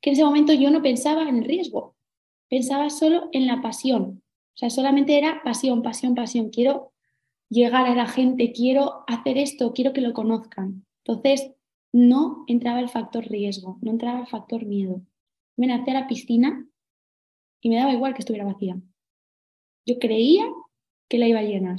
que en ese momento yo no pensaba en el riesgo, pensaba solo en la pasión. O sea, solamente era pasión, pasión, pasión. Quiero llegar a la gente, quiero hacer esto, quiero que lo conozcan. Entonces, no entraba el factor riesgo, no entraba el factor miedo. Me nací a la piscina y me daba igual que estuviera vacía. Yo creía que la iba a llenar.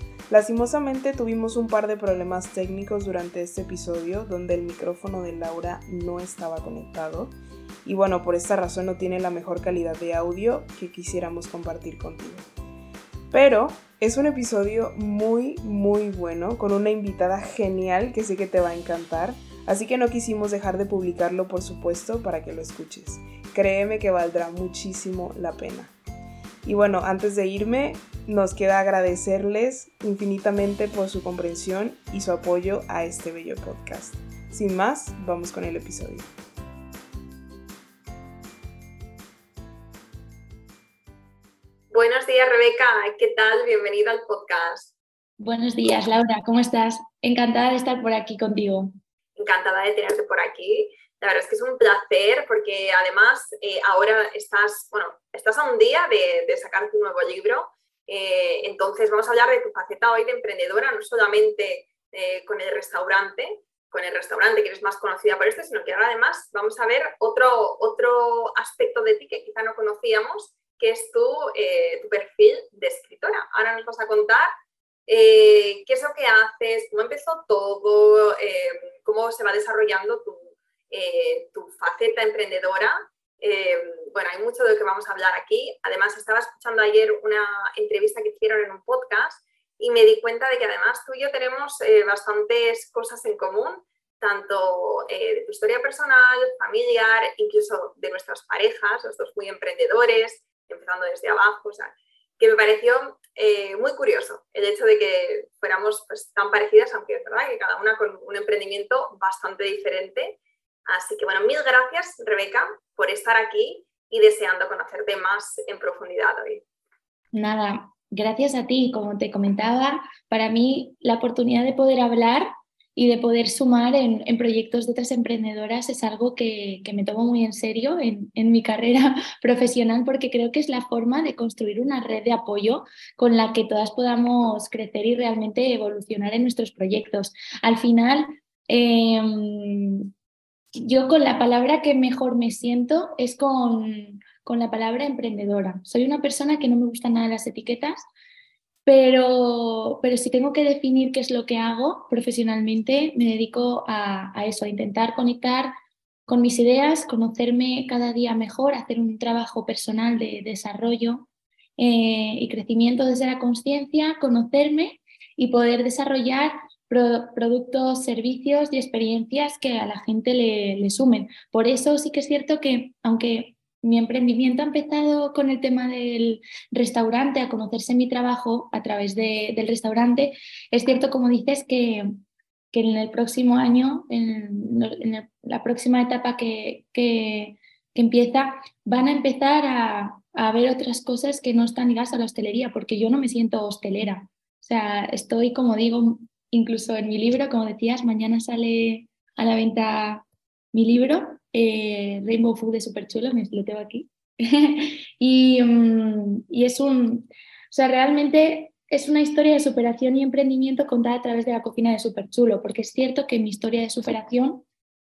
Lastimosamente tuvimos un par de problemas técnicos durante este episodio donde el micrófono de Laura no estaba conectado y bueno, por esta razón no tiene la mejor calidad de audio que quisiéramos compartir contigo. Pero es un episodio muy, muy bueno con una invitada genial que sé que te va a encantar, así que no quisimos dejar de publicarlo por supuesto para que lo escuches. Créeme que valdrá muchísimo la pena. Y bueno, antes de irme, nos queda agradecerles infinitamente por su comprensión y su apoyo a este bello podcast. Sin más, vamos con el episodio. Buenos días, Rebeca. ¿Qué tal? Bienvenida al podcast. Buenos días, Laura. ¿Cómo estás? Encantada de estar por aquí contigo. Encantada de tenerte por aquí. La verdad es que es un placer porque además eh, ahora estás, bueno, estás a un día de, de sacar tu nuevo libro eh, entonces vamos a hablar de tu faceta hoy de emprendedora, no solamente eh, con el restaurante, con el restaurante que eres más conocida por esto, sino que ahora además vamos a ver otro, otro aspecto de ti que quizá no conocíamos, que es tu, eh, tu perfil de escritora. Ahora nos vas a contar qué es lo que haces, cómo empezó todo, cómo se va desarrollando tu, tu faceta emprendedora eh, bueno, hay mucho de lo que vamos a hablar aquí. Además, estaba escuchando ayer una entrevista que hicieron en un podcast y me di cuenta de que además tú y yo tenemos eh, bastantes cosas en común, tanto eh, de tu historia personal, familiar, incluso de nuestras parejas, los dos muy emprendedores, empezando desde abajo, o sea, que me pareció muy curioso el hecho de que fuéramos pues, tan parecidas, aunque es verdad que cada una con un emprendimiento bastante diferente Así que bueno, mil gracias Rebeca por estar aquí y deseando conocerte más en profundidad hoy. Nada, gracias a ti. Como te comentaba, para mí la oportunidad de poder hablar y de poder sumar en, proyectos de otras emprendedoras es algo que, me tomo muy en serio en, en, mi carrera profesional porque creo que es la forma de construir una red de apoyo con la que todas podamos crecer y realmente evolucionar en nuestros proyectos. Al final, eh, yo con la palabra que mejor me siento es con, con, la palabra emprendedora. Soy una persona que no me gustan nada las etiquetas, pero, pero si tengo que definir qué es lo que hago profesionalmente, me dedico a, a eso, a intentar conectar con mis ideas, conocerme cada día mejor, hacer un trabajo personal de desarrollo eh, y crecimiento desde la conciencia, conocerme y poder desarrollar productos, servicios y experiencias que a la gente le, sumen. Por eso sí que es cierto que, aunque mi emprendimiento ha empezado con el tema del restaurante, a conocerse mi trabajo a través del restaurante, es cierto, como dices, que, que en el próximo año, en, la próxima etapa que, que, empieza, van a empezar a, a ver otras cosas que no están ligadas a la hostelería, porque yo no me siento hostelera. O sea, estoy, como digo, incluso en mi libro, como decías, mañana sale a la venta mi libro, eh, Rainbow Food de Super Chulo, me lo aquí. y, mm, y, es un, o sea, realmente es una historia de superación y emprendimiento contada a través de la cocina de Super Chulo, porque es cierto que mi historia de superación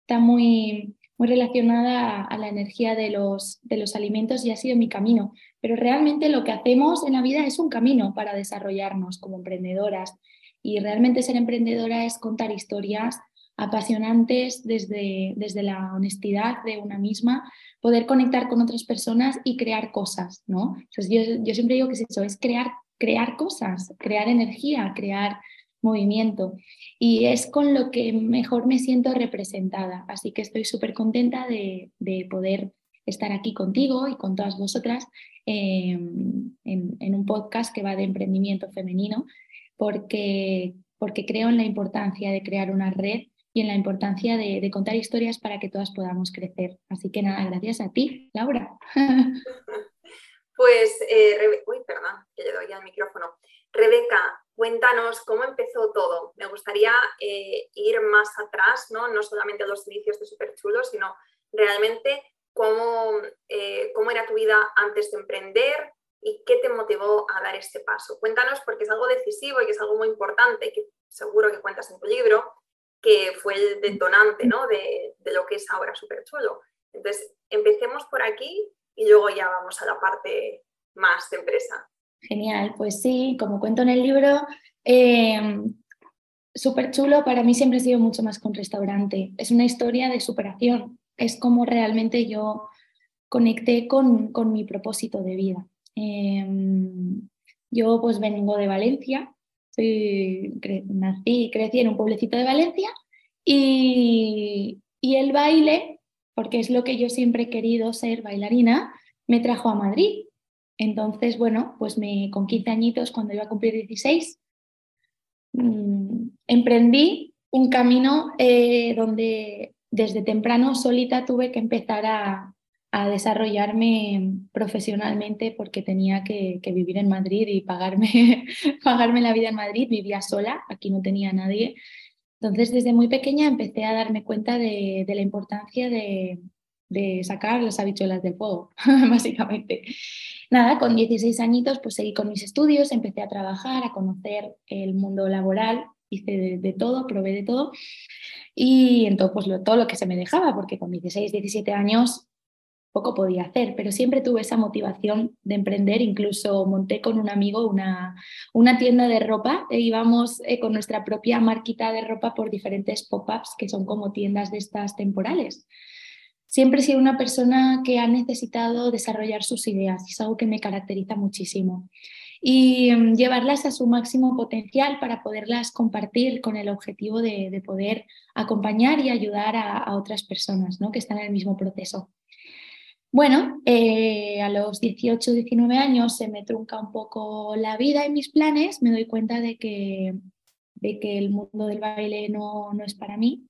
está muy, muy relacionada a, la energía de los, de los alimentos y ha sido mi camino. Pero realmente lo que hacemos en la vida es un camino para desarrollarnos como emprendedoras. Y realmente ser emprendedora es contar historias apasionantes desde, desde la honestidad de una misma, poder conectar con otras personas y crear cosas, ¿no? yo, yo siempre digo que es eso, es crear, crear cosas, crear energía, crear movimiento. Y es con lo que mejor me siento representada. Así que estoy súper contenta de, poder estar aquí contigo y con todas vosotras em, en, un podcast que va de emprendimiento femenino, porque, porque creo en la importancia de crear una red y en la importancia de, contar historias para que todas podamos crecer. Así que nada, gracias a ti, Laura. Pues, eh, uy, perdón, que le doy al micrófono. Rebeca, cuéntanos cómo empezó todo. Me gustaría eh, ir más atrás, ¿no? no solamente a los inicios de Super Chulo, sino realmente cómo, eh, cómo era tu vida antes de emprender y qué te motivó a dar este paso. Cuéntanos porque es algo decisivo y que es algo muy importante, que seguro que cuentas en tu libro, que fue el detonante ¿no? de, lo que es ahora Super Chulo. Entonces, empecemos por aquí y luego ya vamos a la parte más de empresa. Genial, pues sí, como cuento en el libro, eh, súper chulo, para mí siempre ha sido mucho más un restaurante. Es una historia de superación, es como realmente yo conecté con, con mi propósito de vida. Em, yo pues vengo de Valencia, soy, nací y crecí en un pueblecito de Valencia y, y el baile, porque es lo que yo siempre he querido ser bailarina, me trajo a Madrid. Entonces, bueno, pues me, con 15 añitos, cuando iba a cumplir 16, mm, emprendí un camino eh, donde desde temprano solita tuve que empezar a, desarrollarme profesionalmente porque tenía que, vivir en Madrid y pagarme, pagarme la vida en Madrid. Vivía sola, aquí no tenía nadie. Entonces, desde muy pequeña empecé a darme cuenta de, de la importancia de, de sacar las habichuelas del fuego, básicamente. Nada, con 16 añitos pues seguí con mis estudios, empecé a trabajar, a conocer el mundo laboral, hice de, todo, probé de todo y en todo, pues, lo, todo lo que se me dejaba, porque con 16, 17 años poco podía hacer, pero siempre tuve esa motivación de emprender, incluso monté con un amigo una, una tienda de ropa e íbamos eh, con nuestra propia marquita de ropa por diferentes pop-ups que son como tiendas de estas temporales siempre he sido una persona que ha necesitado desarrollar sus ideas es algo que me caracteriza muchísimo. Y mm, llevarlas a su máximo potencial para poderlas compartir con el objetivo de, poder acompañar y ayudar a, otras personas ¿no? que están en el mismo proceso. Bueno, eh, a los 18, 19 años se me trunca un poco la vida y mis planes, me doy cuenta de que, de que el mundo del baile no, no es para mí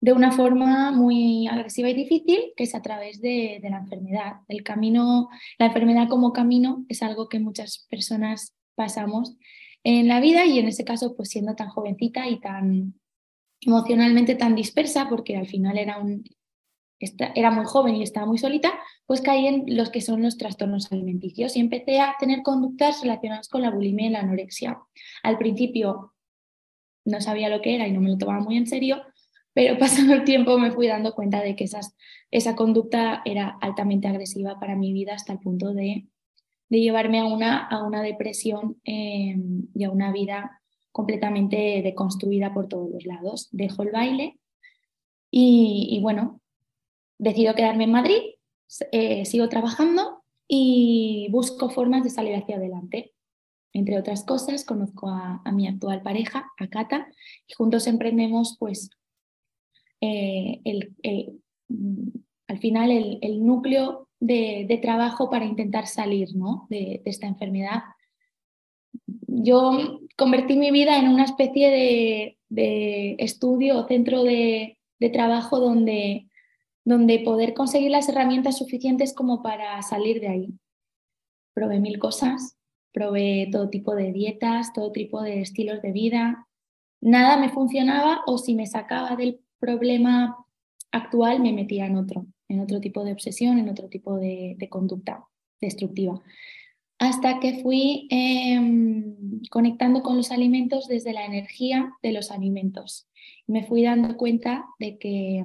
de una forma muy agresiva y difícil, que es a través de, la enfermedad. El camino, la enfermedad como camino es algo que muchas personas pasamos en la vida y en ese caso, pues siendo tan jovencita y tan emocionalmente tan dispersa, porque al final era, un, era muy joven y estaba muy solita, pues caí en los que son los trastornos alimenticios y empecé a tener conductas relacionadas con la bulimia y la anorexia. Al principio no sabía lo que era y no me lo tomaba muy en serio, pero pasando el tiempo me fui dando cuenta de que esa conducta era altamente agresiva para mi vida hasta el punto de, de llevarme a una, a una depresión eh, y a una vida completamente deconstruida por todos los lados. Dejo el baile y, bueno, decido quedarme en Madrid, eh, sigo trabajando y busco formas de salir hacia adelante. Entre otras cosas, conozco a, mi actual pareja, a Cata, y juntos emprendemos pues eh, el, mm, al final el, núcleo de, trabajo para intentar salir ¿no? de, esta enfermedad. Yo convertí mi vida en una especie de estudio o centro de, trabajo donde, donde poder conseguir las herramientas suficientes como para salir de ahí. Probé mil cosas, probé todo tipo de dietas, todo tipo de estilos de vida. Nada me funcionaba o si me sacaba del problema actual me metía en otro, en otro tipo de obsesión, en otro tipo de, conducta destructiva. Hasta que fui em, conectando con los alimentos desde la energía de los alimentos. Me fui dando cuenta de que,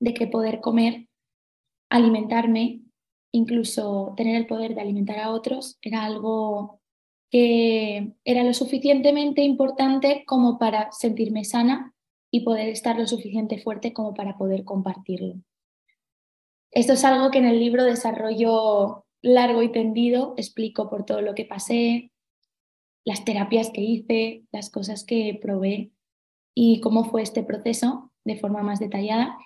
de que poder comer, alimentarme, incluso tener el poder de alimentar a otros, era algo que era lo suficientemente importante como para sentirme sana y poder estar lo suficiente fuerte como para poder compartirlo. Esto es algo que en el libro desarrollo largo y tendido, explico por todo lo que pasé, las terapias que hice, las cosas que probé y cómo fue este proceso de forma más detallada.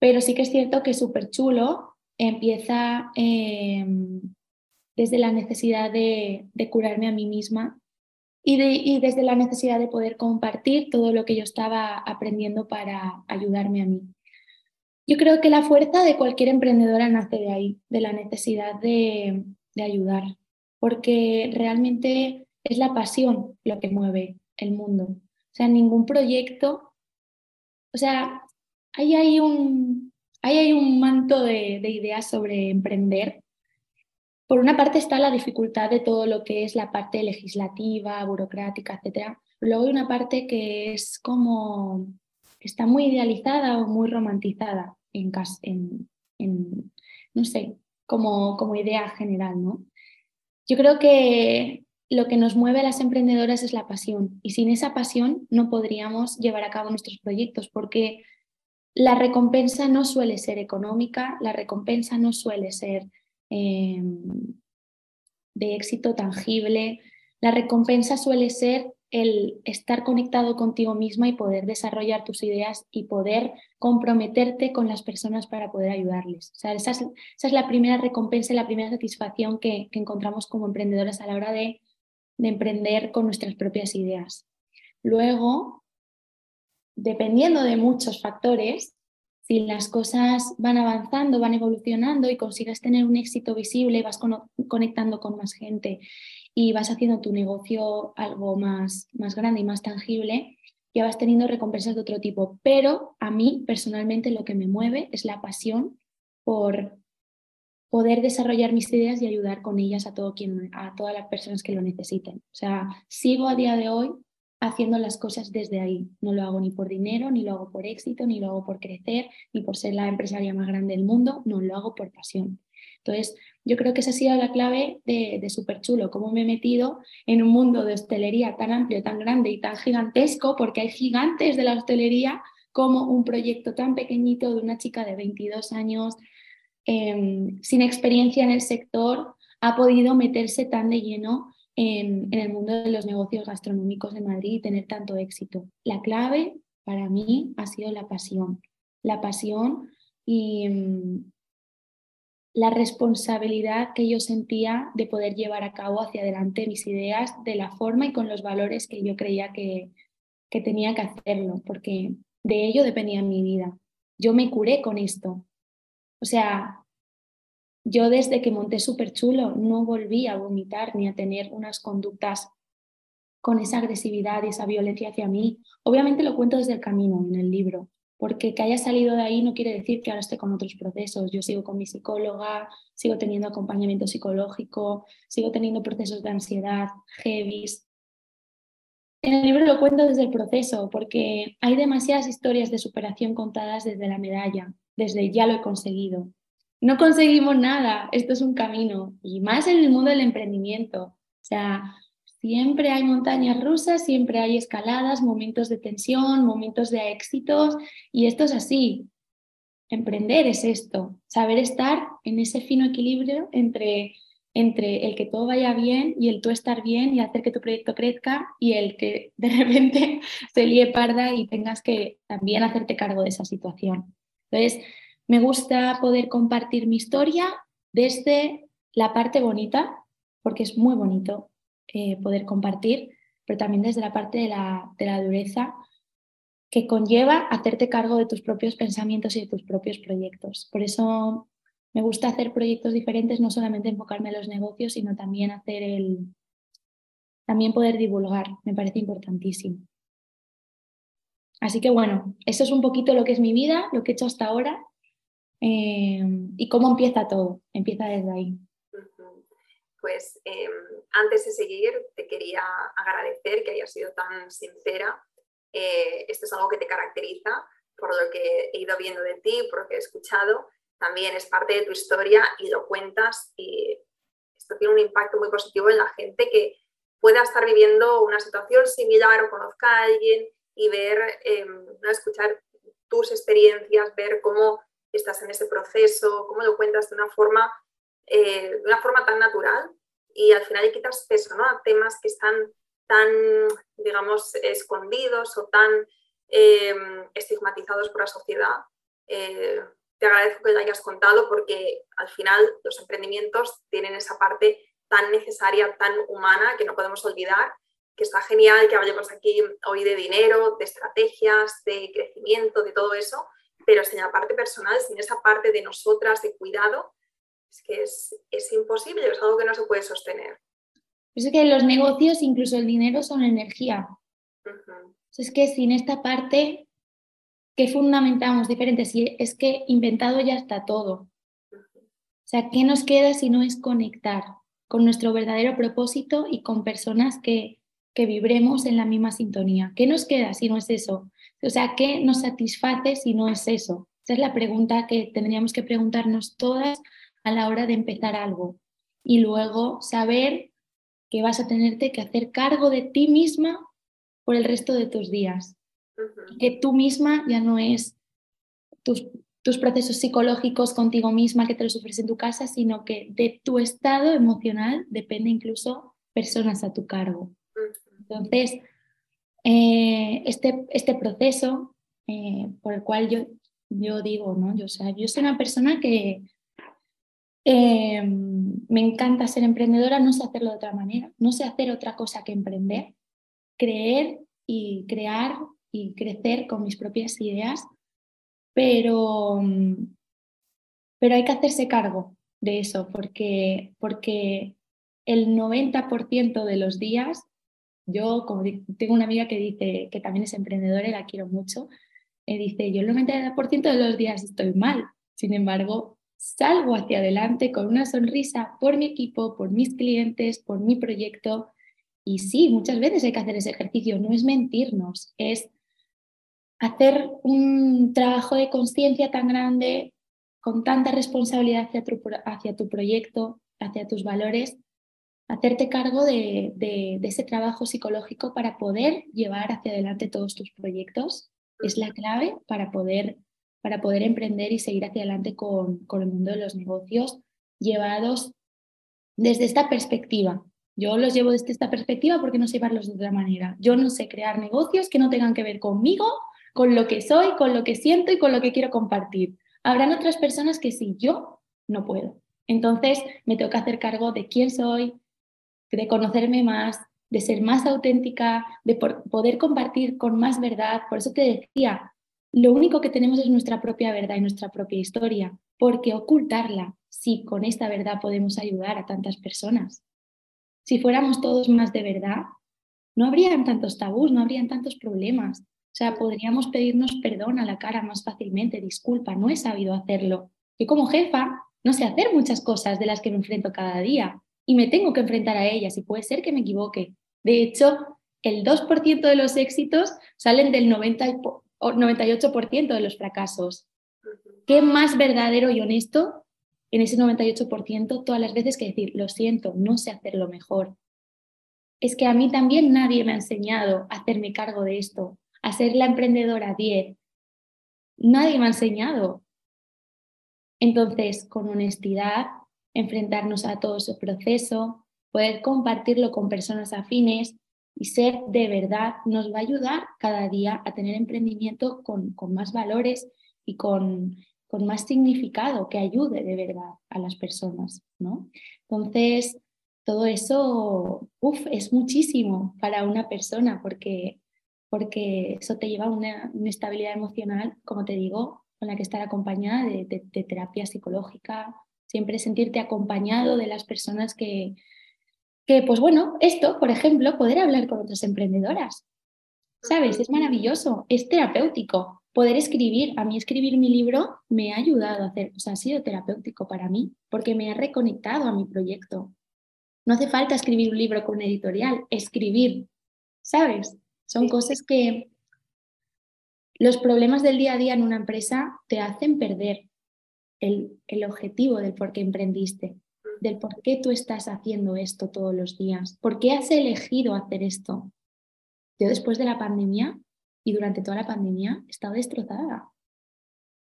Pero sí que es cierto que súper chulo empieza em, desde la necesidad de, curarme a mí misma y, y desde la necesidad de poder compartir todo lo que yo estaba aprendiendo para ayudarme a mí. Yo creo que la fuerza de cualquier emprendedora nace de ahí, de la necesidad de, ayudar, porque realmente es la pasión lo que mueve el mundo. O sea, ningún proyecto, o sea, ahí hay un, hay un manto de, de ideas sobre emprender. Por una parte está la dificultad de todo lo que es la parte legislativa, burocrática, etc. Luego hay una parte que es como, está muy idealizada o muy romantizada en, en, no sé, como, como idea general, ¿no? Yo creo que lo que nos mueve a las emprendedoras es la pasión y sin esa pasión no podríamos llevar a cabo nuestros proyectos porque la recompensa no suele ser económica, la recompensa no suele ser em, de éxito tangible, la recompensa suele ser el estar conectado contigo misma y poder desarrollar tus ideas y poder comprometerte con las personas para poder ayudarles. O sea, esa, es, la primera recompensa y la primera satisfacción que, encontramos como emprendedoras a la hora de, de emprender con nuestras propias ideas. Luego, dependiendo de muchos factores, si las cosas van avanzando, van evolucionando y consigues tener un éxito visible, vas conectando con más gente y vas haciendo tu negocio algo más, más grande y más tangible, ya vas teniendo recompensas de otro tipo. Pero a mí personalmente lo que me mueve es la pasión por poder desarrollar mis ideas y ayudar con ellas a, todo quien, a todas las personas que lo necesiten. O sea, sigo a día de hoy haciendo las cosas desde ahí. No lo hago ni por dinero, ni lo hago por éxito, ni lo hago por crecer, ni por ser la empresaria más grande del mundo, no lo hago por pasión. Entonces, yo creo que esa ha sido la clave de, de Súper Chulo, cómo me he metido en un mundo de hostelería tan amplio, tan grande y tan gigantesco, porque hay gigantes de la hostelería, como un proyecto tan pequeñito de una chica de 22 años, em, sin experiencia en el sector, ha podido meterse tan de lleno en, el mundo de los negocios gastronómicos de Madrid y tener tanto éxito. La clave para mí ha sido la pasión. La pasión y, em, la responsabilidad que yo sentía de poder llevar a cabo hacia adelante mis ideas de la forma y con los valores que yo creía que, que tenía que hacerlo, porque de ello dependía mi vida. Yo me curé con esto. O sea, yo desde que monté súper chulo no volví a vomitar ni a tener unas conductas con esa agresividad y esa violencia hacia mí. Obviamente lo cuento desde el camino en el libro, porque que haya salido de ahí no quiere decir que ahora esté con otros procesos. Yo sigo con mi psicóloga, sigo teniendo acompañamiento psicológico, sigo teniendo procesos de ansiedad, heavy. En el libro lo cuento desde el proceso, porque hay demasiadas historias de superación contadas desde la medalla, desde ya lo he conseguido. No conseguimos nada, esto es un camino, y más en el mundo del emprendimiento. O sea, Siempre hay montañas rusas, siempre hay escaladas, momentos de tensión, momentos de éxitos y esto es así. Emprender es esto, saber estar en ese fino equilibrio entre, entre el que todo vaya bien y el tú estar bien y hacer que tu proyecto crezca y el que de repente se líe parda y tengas que también hacerte cargo de esa situación. Entonces, me gusta poder compartir mi historia desde la parte bonita, porque es muy bonito eh, poder compartir, pero también desde la parte de la, de la dureza que conlleva hacerte cargo de tus propios pensamientos y de tus propios proyectos. Por eso me gusta hacer proyectos diferentes, no solamente enfocarme en los negocios, sino también hacer el también poder divulgar, me parece importantísimo. Así que bueno, eso es un poquito lo que es mi vida, lo que he hecho hasta ahora eh, y cómo empieza todo. Empieza desde ahí. Pues em, antes de seguir te quería agradecer que hayas sido tan sincera. Eh, esto es algo que te caracteriza, por lo que he ido viendo de ti, por lo que he escuchado, también es parte de tu historia y lo cuentas y esto tiene un impacto muy positivo en la gente que pueda estar viviendo una situación similar o conozca a alguien y ver, em, escuchar tus experiencias, ver cómo estás en ese proceso, cómo lo cuentas de una forma, eh, de una forma tan natural y al final quitas peso ¿no? a temas que están tan, digamos, escondidos o tan em, estigmatizados por la sociedad. Eh, te agradezco que lo hayas contado porque al final los emprendimientos tienen esa parte tan necesaria, tan humana que no podemos olvidar, que está genial que hablemos aquí hoy de dinero, de estrategias, de crecimiento, de todo eso, pero sin la parte personal, sin esa parte de nosotras, de cuidado, es que es, imposible, es algo que no se puede sostener. Es que los negocios, incluso el dinero, son energía. Es que sin esta parte, ¿qué fundamentamos diferente? Si es que inventado ya está todo. O sea, ¿qué nos queda si no es conectar con nuestro verdadero propósito y con personas que, que vibremos en la misma sintonía? ¿Qué nos queda si no es eso? O sea, ¿qué nos satisface si no es eso? Esa es la pregunta que tendríamos que preguntarnos todas a la hora de empezar algo. Y luego saber que vas a tenerte que hacer cargo de ti misma por el resto de tus días. Que tú misma ya no es tus, tus, procesos psicológicos contigo misma que te los sufres en tu casa, sino que de tu estado emocional depende incluso personas a tu cargo. Entonces, eh, este, este proceso eh, por el cual yo, yo digo, ¿no? Yo, sea, yo soy una persona que eh, me encanta ser emprendedora, no sé hacerlo de otra manera, no sé hacer otra cosa que emprender, creer y crear y crecer con mis propias ideas, pero, pero hay que hacerse cargo de eso porque, porque el 90% de los días yo, como tengo una amiga que dice que también es emprendedora y la quiero mucho, me dice, yo el 90% de los días estoy mal, sin embargo, salgo hacia adelante con una sonrisa por mi equipo, por mis clientes, por mi proyecto. Y sí, muchas veces hay que hacer ese ejercicio, no es mentirnos, es hacer un trabajo de conciencia tan grande, con tanta responsabilidad hacia hacia tu proyecto, hacia tus valores, hacerte cargo de, ese trabajo psicológico para poder llevar hacia adelante todos tus proyectos. Es la clave para poder, para poder emprender y seguir hacia adelante con, el mundo de los negocios llevados desde esta perspectiva. Yo los llevo desde esta perspectiva porque no sé llevarlos de otra manera. Yo no sé crear negocios que no tengan que ver conmigo, con lo que soy, con lo que siento y con lo que quiero compartir. Habrán otras personas que sí, yo no puedo. Entonces me tengo que hacer cargo de quién soy, de conocerme más, de ser más auténtica, de poder compartir con más verdad. Por eso te decía, lo único que tenemos es nuestra propia verdad y nuestra propia historia, porque ocultarla, sí, con esta verdad podemos ayudar a tantas personas. Si fuéramos todos más de verdad, no habrían tantos tabús, no habrían tantos problemas. O sea, podríamos pedirnos perdón a la cara más fácilmente, disculpa, no he sabido hacerlo. Yo como jefa no sé hacer muchas cosas de las que me enfrento cada día, y me tengo que enfrentar a ellas y puede ser que me equivoque. De hecho, el 2% de los éxitos salen del 90 98% de los fracasos. ¿Qué más verdadero y honesto en ese 98% todas las veces que decir, lo siento, no sé hacerlo mejor? Es que a mí también nadie me ha enseñado a hacerme cargo de esto, a ser la emprendedora 10. Nadie me ha enseñado. Entonces, con honestidad, enfrentarnos a todo ese proceso, poder compartirlo con personas afines y ser de verdad nos va a ayudar cada día a tener emprendimiento con, con más valores y con, con, más significado que ayude de verdad a las personas, ¿no? Entonces, todo eso uf, es muchísimo para una persona porque, porque eso te lleva a una, estabilidad emocional, como te digo, con la que estar acompañada de terapia psicológica, siempre sentirte acompañado de las personas que, que, pues bueno, esto, por ejemplo, poder hablar con otras emprendedoras. ¿Sabes? Es maravilloso, es terapéutico. Poder escribir, a mí escribir mi libro me ha ayudado a hacer, o sea, ha sido terapéutico para mí, porque me ha reconectado a mi proyecto. No hace falta escribir un libro con una editorial, escribir, ¿sabes? Son cosas que, los problemas del día a día en una empresa te hacen perder el, el objetivo del por qué emprendiste, del por qué tú estás haciendo esto todos los días, por qué has elegido hacer esto. Yo después de la pandemia y durante toda la pandemia he estado destrozada.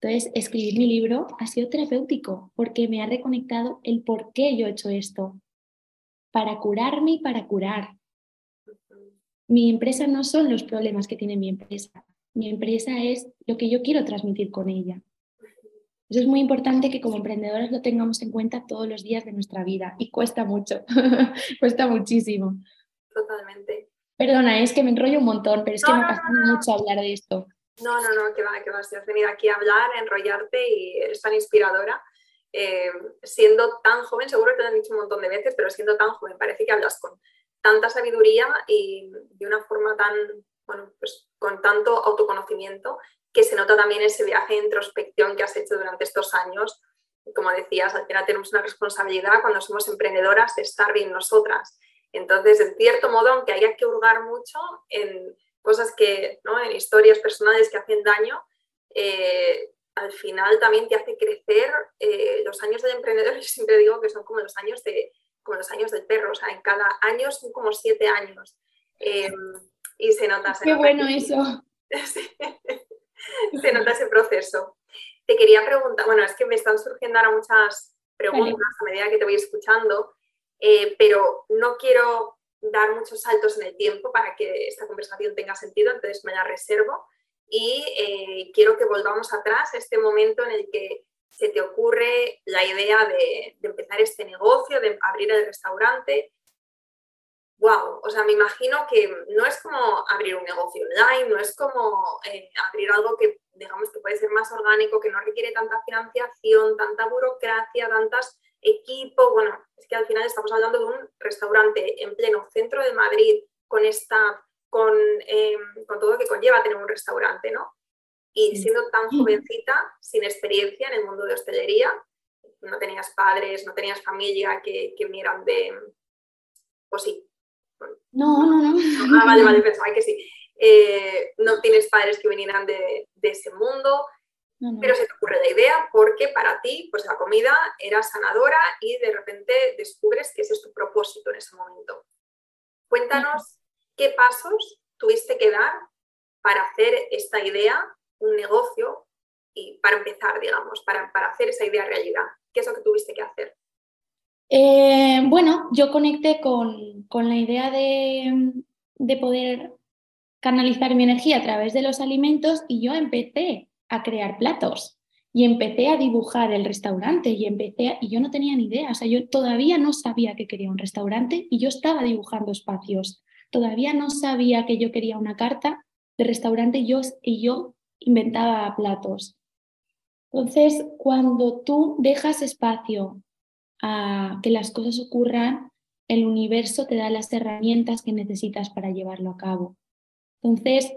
Entonces, escribir mi libro ha sido terapéutico porque me ha reconectado el por qué yo he hecho esto, para curarme y para curar. Mi empresa no son los problemas que tiene mi empresa, mi empresa es lo que yo quiero transmitir con ella. Eso es muy importante que como emprendedoras lo tengamos en cuenta todos los días de nuestra vida y cuesta mucho, cuesta muchísimo. Totalmente. Perdona, es que me enrollo un montón, pero es que me apasiona mucho hablar de esto. No, no, no, que va, que vas. Has venido aquí a hablar, a enrollarte y eres tan inspiradora. Eh, siendo tan joven, seguro que te lo han dicho un montón de veces, pero siendo tan joven, parece que hablas con tanta sabiduría y de una forma tan, bueno, pues con tanto autoconocimiento que se nota también ese viaje de introspección que has hecho durante estos años. Como decías, al final tenemos una responsabilidad cuando somos emprendedoras de estar bien nosotras. Entonces, en cierto modo, aunque haya que hurgar mucho en cosas que, ¿no? en historias personales que hacen daño, eh, al final también te hace crecer. Eh, los años del emprendedor, yo siempre digo que son como los años, de, como los años del perro, o sea, en cada año son como siete años. Eh, y se nota. Qué bueno eso. se nota ese proceso. Te quería preguntar, bueno, es que me están surgiendo ahora muchas preguntas a medida que te voy escuchando, pero no quiero dar muchos saltos en el tiempo para que esta conversación tenga sentido, entonces me la reservo y eh, quiero que volvamos atrás a este momento en el que se te ocurre la idea de, empezar este negocio, de abrir el restaurante. ¡Wow! O sea, me imagino que no es como abrir un negocio online, no es como eh, abrir algo que, digamos, que puede ser más orgánico, que no requiere tanta financiación, tanta burocracia, tantas equipo, bueno, es que al final estamos hablando de un restaurante en pleno centro de Madrid con esta, con, em, con todo lo que conlleva tener un restaurante, ¿no? Y siendo tan jovencita, sin experiencia en el mundo de hostelería, no tenías padres, no tenías familia que, que vinieran de... Pues sí. No, no, no. Ah, vale, vale, pensaba que sí. Eh, no tienes padres que vinieran de, de ese mundo, pero se te ocurre la idea porque para ti, pues la comida era sanadora y de repente descubres que ese es tu propósito en ese momento. Cuéntanos qué pasos tuviste que dar para hacer esta idea un negocio y para empezar, digamos, para, hacer esa idea realidad. ¿Qué es lo que tuviste que hacer? Eh, bueno, yo conecté con, la idea de, de poder canalizar mi energía a través de los alimentos y yo empecé a crear platos y empecé a dibujar el restaurante y empecé y yo no tenía ni idea, o sea, yo todavía no sabía que quería un restaurante y yo estaba dibujando espacios. Todavía no sabía que yo quería una carta de restaurante y yo inventaba platos. Entonces, cuando tú dejas espacio a que las cosas ocurran, el universo te da las herramientas que necesitas para llevarlo a cabo. Entonces,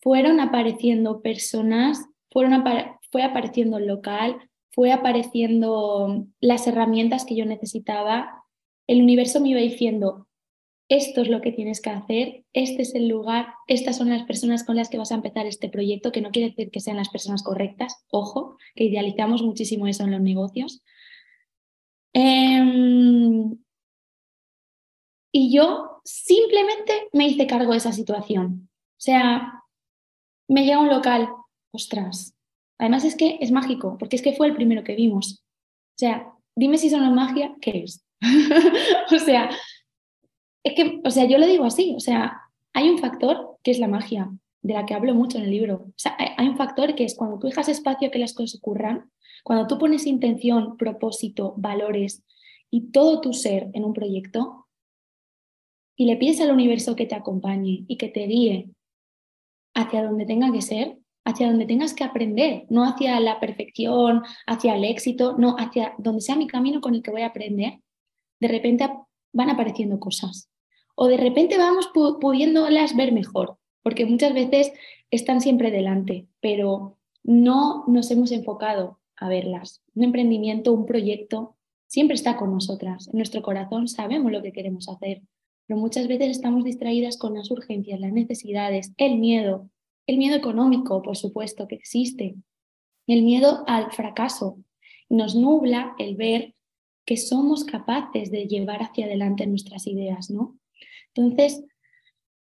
fueron apareciendo personas, fueron fue apareciendo el local, fue apareciendo las herramientas que yo necesitaba. El universo me iba diciendo, esto es lo que tienes que hacer, este es el lugar, estas son las personas con las que vas a empezar este proyecto, que no quiere decir que sean las personas correctas, ojo, que idealizamos muchísimo eso en los negocios. Em, y yo simplemente me hice cargo de esa situación. O sea, me llega un local, ostras. Además es que es mágico, porque es que fue el primero que vimos. O sea, dime si es magia, ¿qué es? o sea, es que, o sea, yo lo digo así, o sea, hay un factor que es la magia, de la que hablo mucho en el libro. O sea, hay un factor que es cuando tú dejas espacio que las cosas ocurran, cuando tú pones intención, propósito, valores y todo tu ser en un proyecto y le pides al universo que te acompañe y que te guíe hacia donde tenga que ser, hacia donde tengas que aprender, no hacia la perfección, hacia el éxito, no, hacia donde sea mi camino con el que voy a aprender, de repente van apareciendo cosas. O de repente vamos pudiéndolas ver mejor, porque muchas veces están siempre delante, pero no nos hemos enfocado a verlas. Un emprendimiento, un proyecto, siempre está con nosotras. En nuestro corazón sabemos lo que queremos hacer, pero muchas veces estamos distraídas con las urgencias, las necesidades, el miedo. el miedo económico, por supuesto, que existe, el miedo al fracaso. Nos nubla el ver que somos capaces de llevar hacia adelante nuestras ideas, ¿no? Entonces,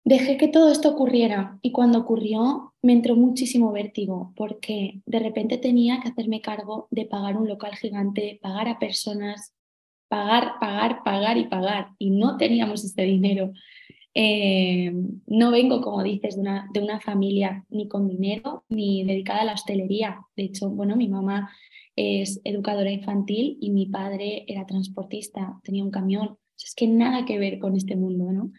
dejé que todo esto ocurriera y cuando ocurrió me entró muchísimo vértigo porque de repente tenía que hacerme cargo de pagar un local gigante, pagar a personas, pagar, pagar, pagar y pagar y no teníamos este dinero. Eh, no vengo, como dices, de una, de una familia ni con dinero ni dedicada a la hostelería. De hecho, bueno, mi mamá es educadora infantil y mi padre era transportista, tenía un camión. Es que nada que ver con este mundo, ¿no?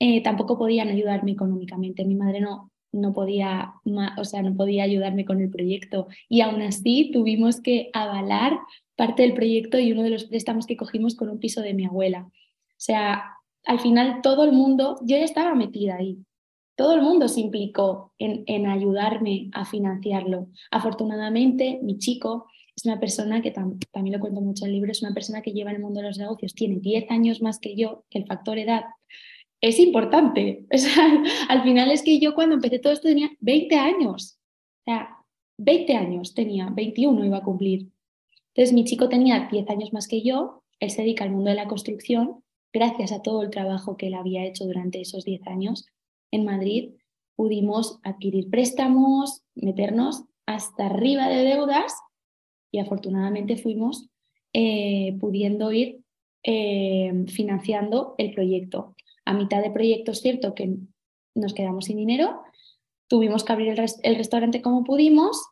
Eh, tampoco podían ayudarme económicamente. Mi madre no, no podía, o sea, no podía ayudarme con el proyecto y aún así tuvimos que avalar parte del proyecto y uno de los préstamos que cogimos con un piso de mi abuela. O sea, al final todo el mundo, yo ya estaba metida ahí, todo el mundo se implicó en, en ayudarme a financiarlo. Afortunadamente, mi chico es una persona que también lo cuento mucho en el libro, es una persona que lleva en el mundo de los negocios, tiene 10 años más que yo, el factor edad es importante. al final es que yo cuando empecé todo esto tenía 20 años. O sea, 20 años tenía, 21 iba a cumplir. Entonces mi chico tenía 10 años más que yo, él se dedica al mundo de la construcción, gracias a todo el trabajo que él había hecho durante esos 10 años en Madrid, pudimos adquirir préstamos, meternos hasta arriba de deudas y afortunadamente fuimos eh, pudiendo ir eh, financiando el proyecto a mitad de proyecto es cierto que nos quedamos sin dinero, tuvimos que abrir el, restaurante como pudimos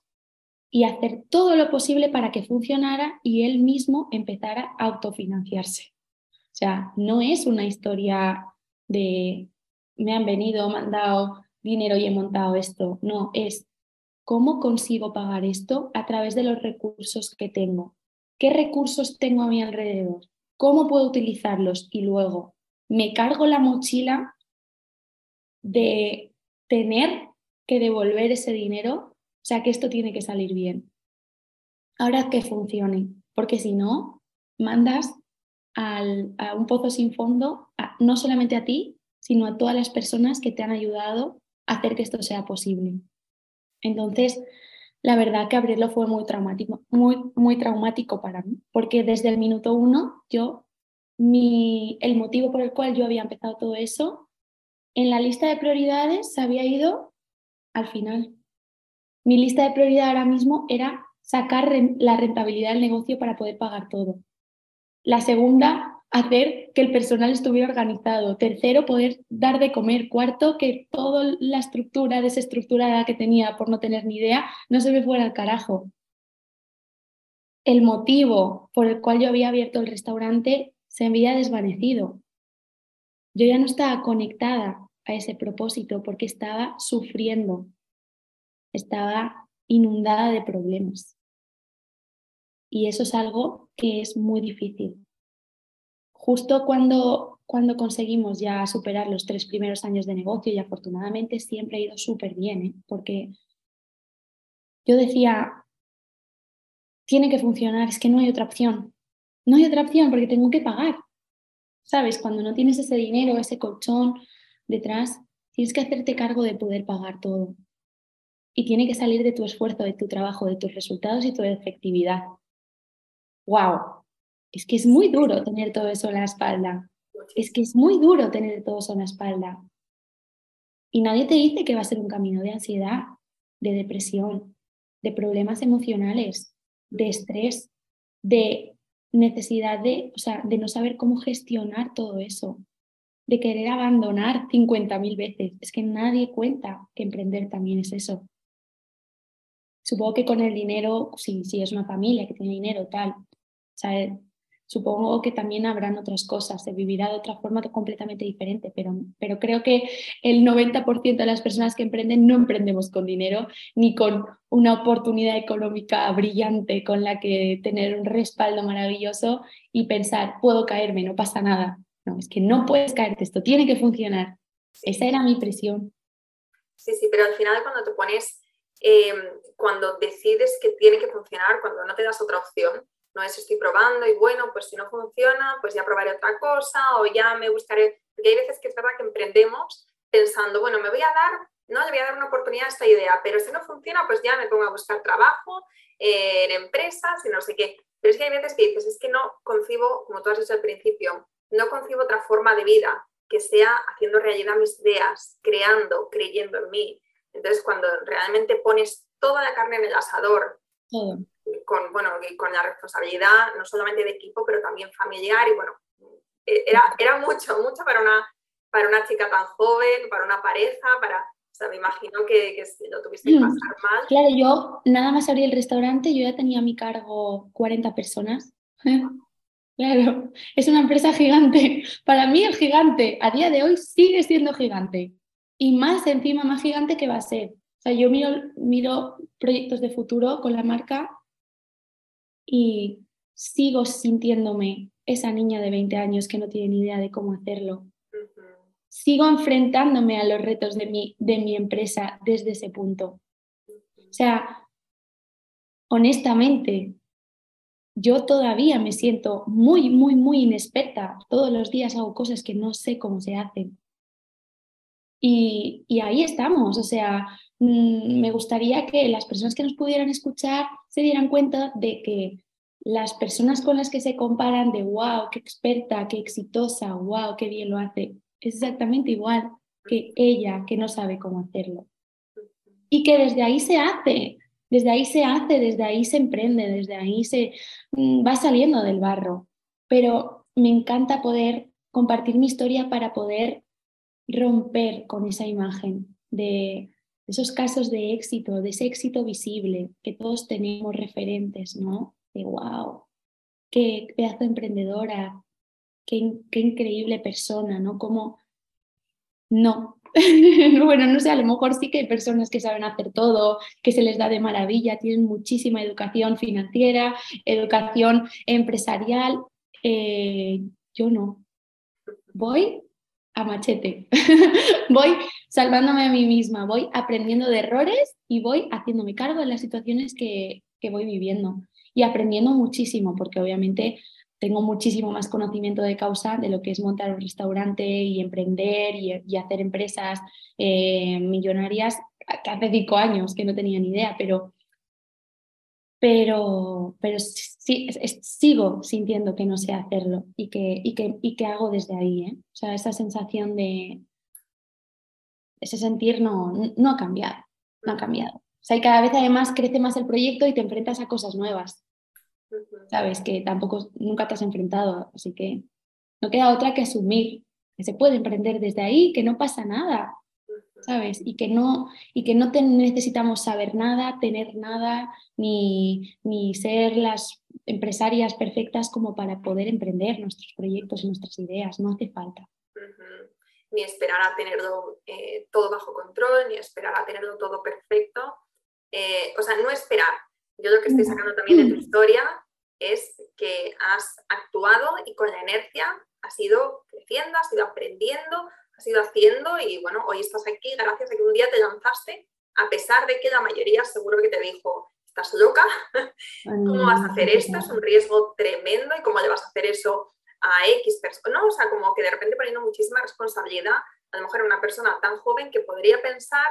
y hacer todo lo posible para que funcionara y él mismo empezara a autofinanciarse. O sea, no es una historia de me han venido, me han dado dinero y he montado esto. No, es cómo consigo pagar esto a través de los recursos que tengo. ¿Qué recursos tengo a mi alrededor? ¿Cómo puedo utilizarlos? Y luego, me cargo la mochila de tener que devolver ese dinero, o sea que esto tiene que salir bien. Ahora que funcione, porque si no, mandas a un pozo sin fondo, no solamente a ti, sino a todas las personas que te han ayudado a hacer que esto sea posible. Entonces, la verdad que abrirlo fue muy traumático, muy, muy traumático para mí, porque desde el minuto uno yo el motivo por el cual yo había empezado todo eso, en la lista de prioridades se había ido al final. Mi lista de prioridad ahora mismo era sacar la rentabilidad del negocio para poder pagar todo. La segunda, hacer que el personal estuviera organizado. Tercero, poder dar de comer. Cuarto, que toda la estructura desestructurada que tenía por no tener ni idea no se me fuera al carajo. El motivo por el cual yo había abierto el restaurante se había desvanecido. Yo ya no estaba conectada a ese propósito porque estaba sufriendo, estaba inundada de problemas. Y eso es algo que es muy difícil. Justo cuando, cuando conseguimos ya superar los tres primeros años de negocio, y afortunadamente siempre ha ido súper bien, ¿eh? porque yo decía, tiene que funcionar, es que no hay otra opción. No hay otra opción porque tengo que pagar. ¿Sabes? Cuando no tienes ese dinero, ese colchón detrás, tienes que hacerte cargo de poder pagar todo. Y tiene que salir de tu esfuerzo, de tu trabajo, de tus resultados y tu efectividad. ¡Wow! Es que es muy duro tener todo eso en la espalda. Es que es muy duro tener todo eso en la espalda. Y nadie te dice que va a ser un camino de ansiedad, de depresión, de problemas emocionales, de estrés, de necesidad de, o sea, de no saber cómo gestionar todo eso, de querer abandonar 50.000 veces. Es que nadie cuenta que emprender también es eso. Supongo que con el dinero, si, si es una familia que tiene dinero, tal, Supongo que también habrán otras cosas, se vivirá de otra forma completamente diferente, pero, pero creo que el 90% de las personas que emprenden no emprendemos con dinero ni con una oportunidad económica brillante con la que tener un respaldo maravilloso y pensar, puedo caerme, no pasa nada. No, es que no puedes caerte, esto tiene que funcionar. Esa era mi presión. Sí, sí, pero al final cuando te pones, eh, cuando decides que tiene que funcionar, cuando no te das otra opción, no es estoy probando y bueno, pues si no funciona, pues ya probaré otra cosa o ya me buscaré, porque hay veces que es verdad que emprendemos pensando, bueno, me voy a dar no, le voy a dar una oportunidad a esta idea, pero si no funciona, pues ya me pongo a buscar trabajo eh, en empresas y no sé qué. Pero es que hay veces que dices, es que no concibo, como tú has dicho al principio, no concibo otra forma de vida que sea haciendo realidad mis ideas, creando, creyendo en mí. Entonces, cuando realmente pones toda la carne en el asador, con, bueno, con la responsabilidad no solamente de equipo, pero también familiar, y bueno, e, era, era mucho, mucho para una, para una chica tan joven, para una pareja, para... O sea, me imagino que, que lo tuviste que mm. pasar mal. Claro, yo nada más abrí el restaurante, yo ya tenía a mi cargo 40 personas. Claro, es una empresa gigante. Para mí el gigante a día de hoy sigue siendo gigante. Y más encima, más gigante que va a ser. O sea, yo miro, miro proyectos de futuro con la marca y sigo sintiéndome esa niña de 20 años que no tiene ni idea de cómo hacerlo. Sigo enfrentándome a los retos de mi, de mi empresa desde ese punto. O sea, honestamente, yo todavía me siento muy, muy, muy inexperta. Todos los días hago cosas que no sé cómo se hacen. Y, ahí estamos. O sea, mm, me gustaría que las personas que nos pudieran escuchar se dieran cuenta de que las personas con las que se comparan de wow, qué experta, qué exitosa, wow, qué bien lo hace, es exactamente igual que ella que no sabe cómo hacerlo. Y que desde ahí se hace. Desde ahí se hace, desde ahí se emprende, desde ahí se mm, va saliendo del barro. Pero me encanta poder compartir mi historia para poder romper con esa imagen de esos casos de éxito, de ese éxito visible que todos tenemos referentes, ¿no? De wow, qué pedazo de emprendedora, qué, qué increíble persona, ¿no? Como no, bueno, no sé, a lo mejor sí que hay personas que saben hacer todo, que se les da de maravilla, tienen muchísima educación financiera, educación empresarial. Eh, yo no. Voy a machete, voy salvándome a mí misma, voy aprendiendo de errores y voy haciéndome cargo de las situaciones que, que voy viviendo y aprendiendo muchísimo, porque obviamente tengo muchísimo más conocimiento de causa de lo que es montar un restaurante y emprender y, hacer empresas eh, millonarias que hace cinco años que no tenía ni idea, pero, pero, pero sí, sigo sintiendo que no sé hacerlo y que, y que, y que hago desde ahí. ¿eh? O sea, esa sensación de ese sentir no, no ha cambiado, no ha cambiado. O sea, y cada vez además crece más el proyecto y te enfrentas a cosas nuevas. ¿sabes? Que tampoco nunca te has enfrentado, así que no queda otra que asumir que se puede emprender desde ahí, que no pasa nada, ¿sabes? Y que no, y que no necesitamos saber nada, tener nada, ni, ni ser las empresarias perfectas como para poder emprender nuestros proyectos y nuestras ideas, no hace falta. Ni esperar a tenerlo eh, todo bajo control, ni esperar a tenerlo todo perfecto. Eh, o sea, no esperar, yo lo que estoy sacando también de tu historia es que has actuado y con la inercia has ido creciendo, has ido aprendiendo, has ido haciendo y bueno, hoy estás aquí gracias a que un día te lanzaste, a pesar de que la mayoría seguro que te dijo, estás loca, ¿cómo vas a hacer esto? Es un riesgo tremendo y cómo le vas a hacer eso a X personas, ¿no? O sea, como que de repente poniendo muchísima responsabilidad, a lo mejor a una persona tan joven que podría pensar,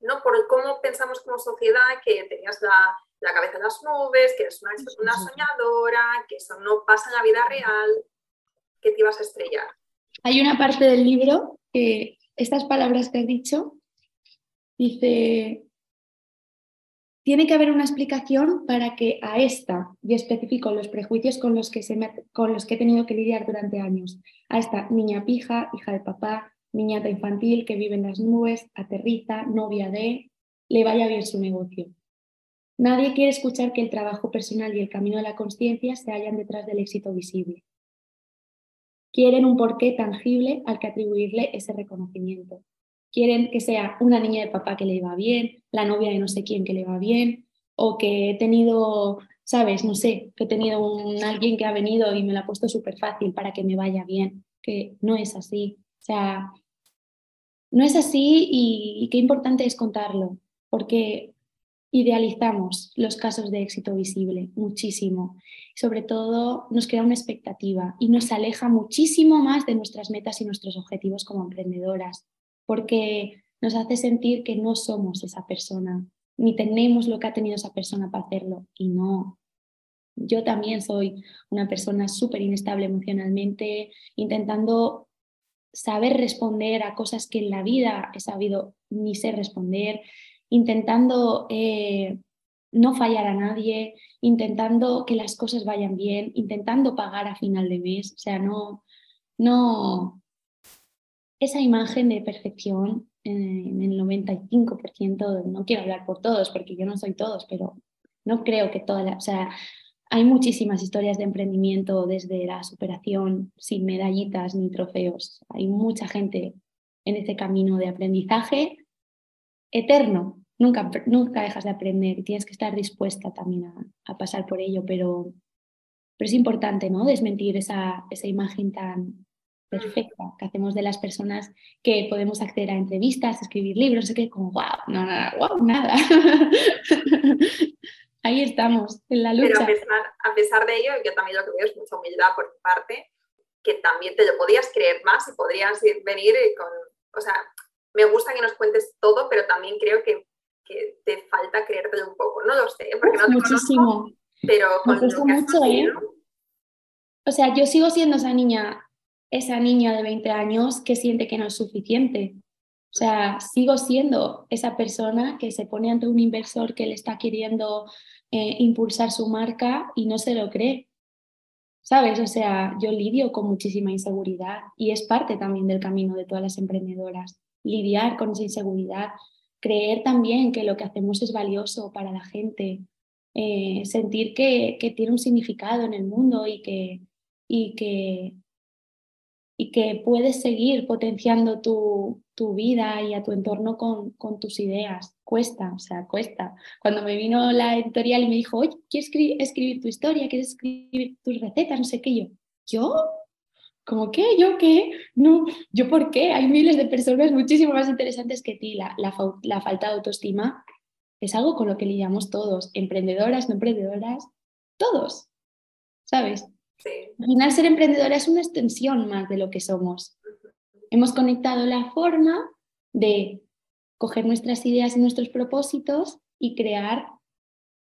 ¿no? Por cómo pensamos como sociedad que tenías la la cabeza en las nubes, que eres una, soñadora, que eso no pasa en la vida real, que te ibas a estrellar. Hay una parte del libro que estas palabras que has dicho, dice, tiene que haber una explicación para que a esta, y especifico los prejuicios con los, que se con los que he tenido que lidiar durante años, a esta niña pija, hija de papá, niñata infantil que vive en las nubes, aterriza, novia de, le vaya bien su negocio. Nadie quiere escuchar que el trabajo personal y el camino de la conciencia se hallan detrás del éxito visible. Quieren un porqué tangible al que atribuirle ese reconocimiento. Quieren que sea una niña de papá que le va bien, la novia de no sé quién que le va bien, o que he tenido, sabes, no sé, que he tenido un, alguien que ha venido y me lo ha puesto súper fácil para que me vaya bien, que no es así. O sea, no es así y, y qué importante es contarlo, porque idealizamos los casos de éxito visible muchísimo. Sobre todo nos crea una expectativa y nos aleja muchísimo más de nuestras metas y nuestros objetivos como emprendedoras, porque nos hace sentir que no somos esa persona, ni tenemos lo que ha tenido esa persona para hacerlo. Y no. Yo también soy una persona súper inestable emocionalmente, intentando saber responder a cosas que en la vida he sabido ni sé responder, intentando eh, no fallar a nadie, intentando que las cosas vayan bien, intentando pagar a final de mes. O sea, no, no, esa imagen de perfección en el 95%, no quiero hablar por todos porque yo no soy todos, pero no creo que toda la, o sea, hay muchísimas historias de emprendimiento desde la superación sin medallitas ni trofeos. Hay mucha gente en ese camino de aprendizaje eterno. Nunca, nunca dejas de aprender y tienes que estar dispuesta también a, pasar por ello, pero, pero es importante ¿no? desmentir esa, esa imagen tan, perfecta que hacemos de las personas que podemos acceder a entrevistas, escribir libros, qué, como, wow, no, no, wow, nada. Ahí estamos, en la lucha. Pero a pesar, de ello, yo también lo que veo es mucha humildad por tu parte, que también te lo podías creer más y podrías venir con, o sea, me gusta que nos cuentes todo, pero también creo que, que te falta creértelo un poco, no lo sé, porque no te Muchísimo. pero con lo que mucho, ¿eh? O sea, yo sigo siendo esa niña esa niña de 20 años que siente que no es suficiente. O sea, sigo siendo esa persona que se pone ante un inversor que le está queriendo eh, impulsar su marca y no se lo cree. ¿Sabes? O sea, yo lidio con muchísima inseguridad y es parte también del camino de todas las emprendedoras. Lidiar con esa inseguridad, creer también que lo que hacemos es valioso para la gente, eh, sentir que, tiene un significado en el mundo y que, y que y que puedes seguir potenciando tu, tu vida y a tu entorno con, con, tus ideas. Cuesta, o sea, cuesta. Cuando me vino la editorial y me dijo, oye, ¿quieres escribir, tu historia? ¿Quieres escribir tus recetas? No sé qué. Yo, ¿yo? ¿Cómo qué? ¿Yo qué? No, ¿yo por qué? Hay miles de personas muchísimo más interesantes que ti. La, la, la falta de autoestima es algo con lo que lidiamos todos, emprendedoras, no emprendedoras, todos, ¿sabes? Al final ser emprendedora es una extensión más de lo que somos. Hemos conectado la forma de coger nuestras ideas y nuestros propósitos y crear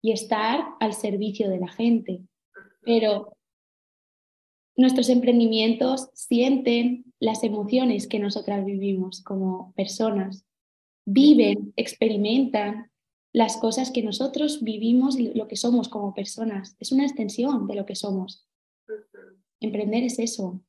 y estar al servicio de la gente. Pero nuestros emprendimientos sienten las emociones que nosotras vivimos como personas, viven, experimentan las cosas que nosotros vivimos y lo que somos como personas. Es una extensión de lo que somos. Emprender es eso.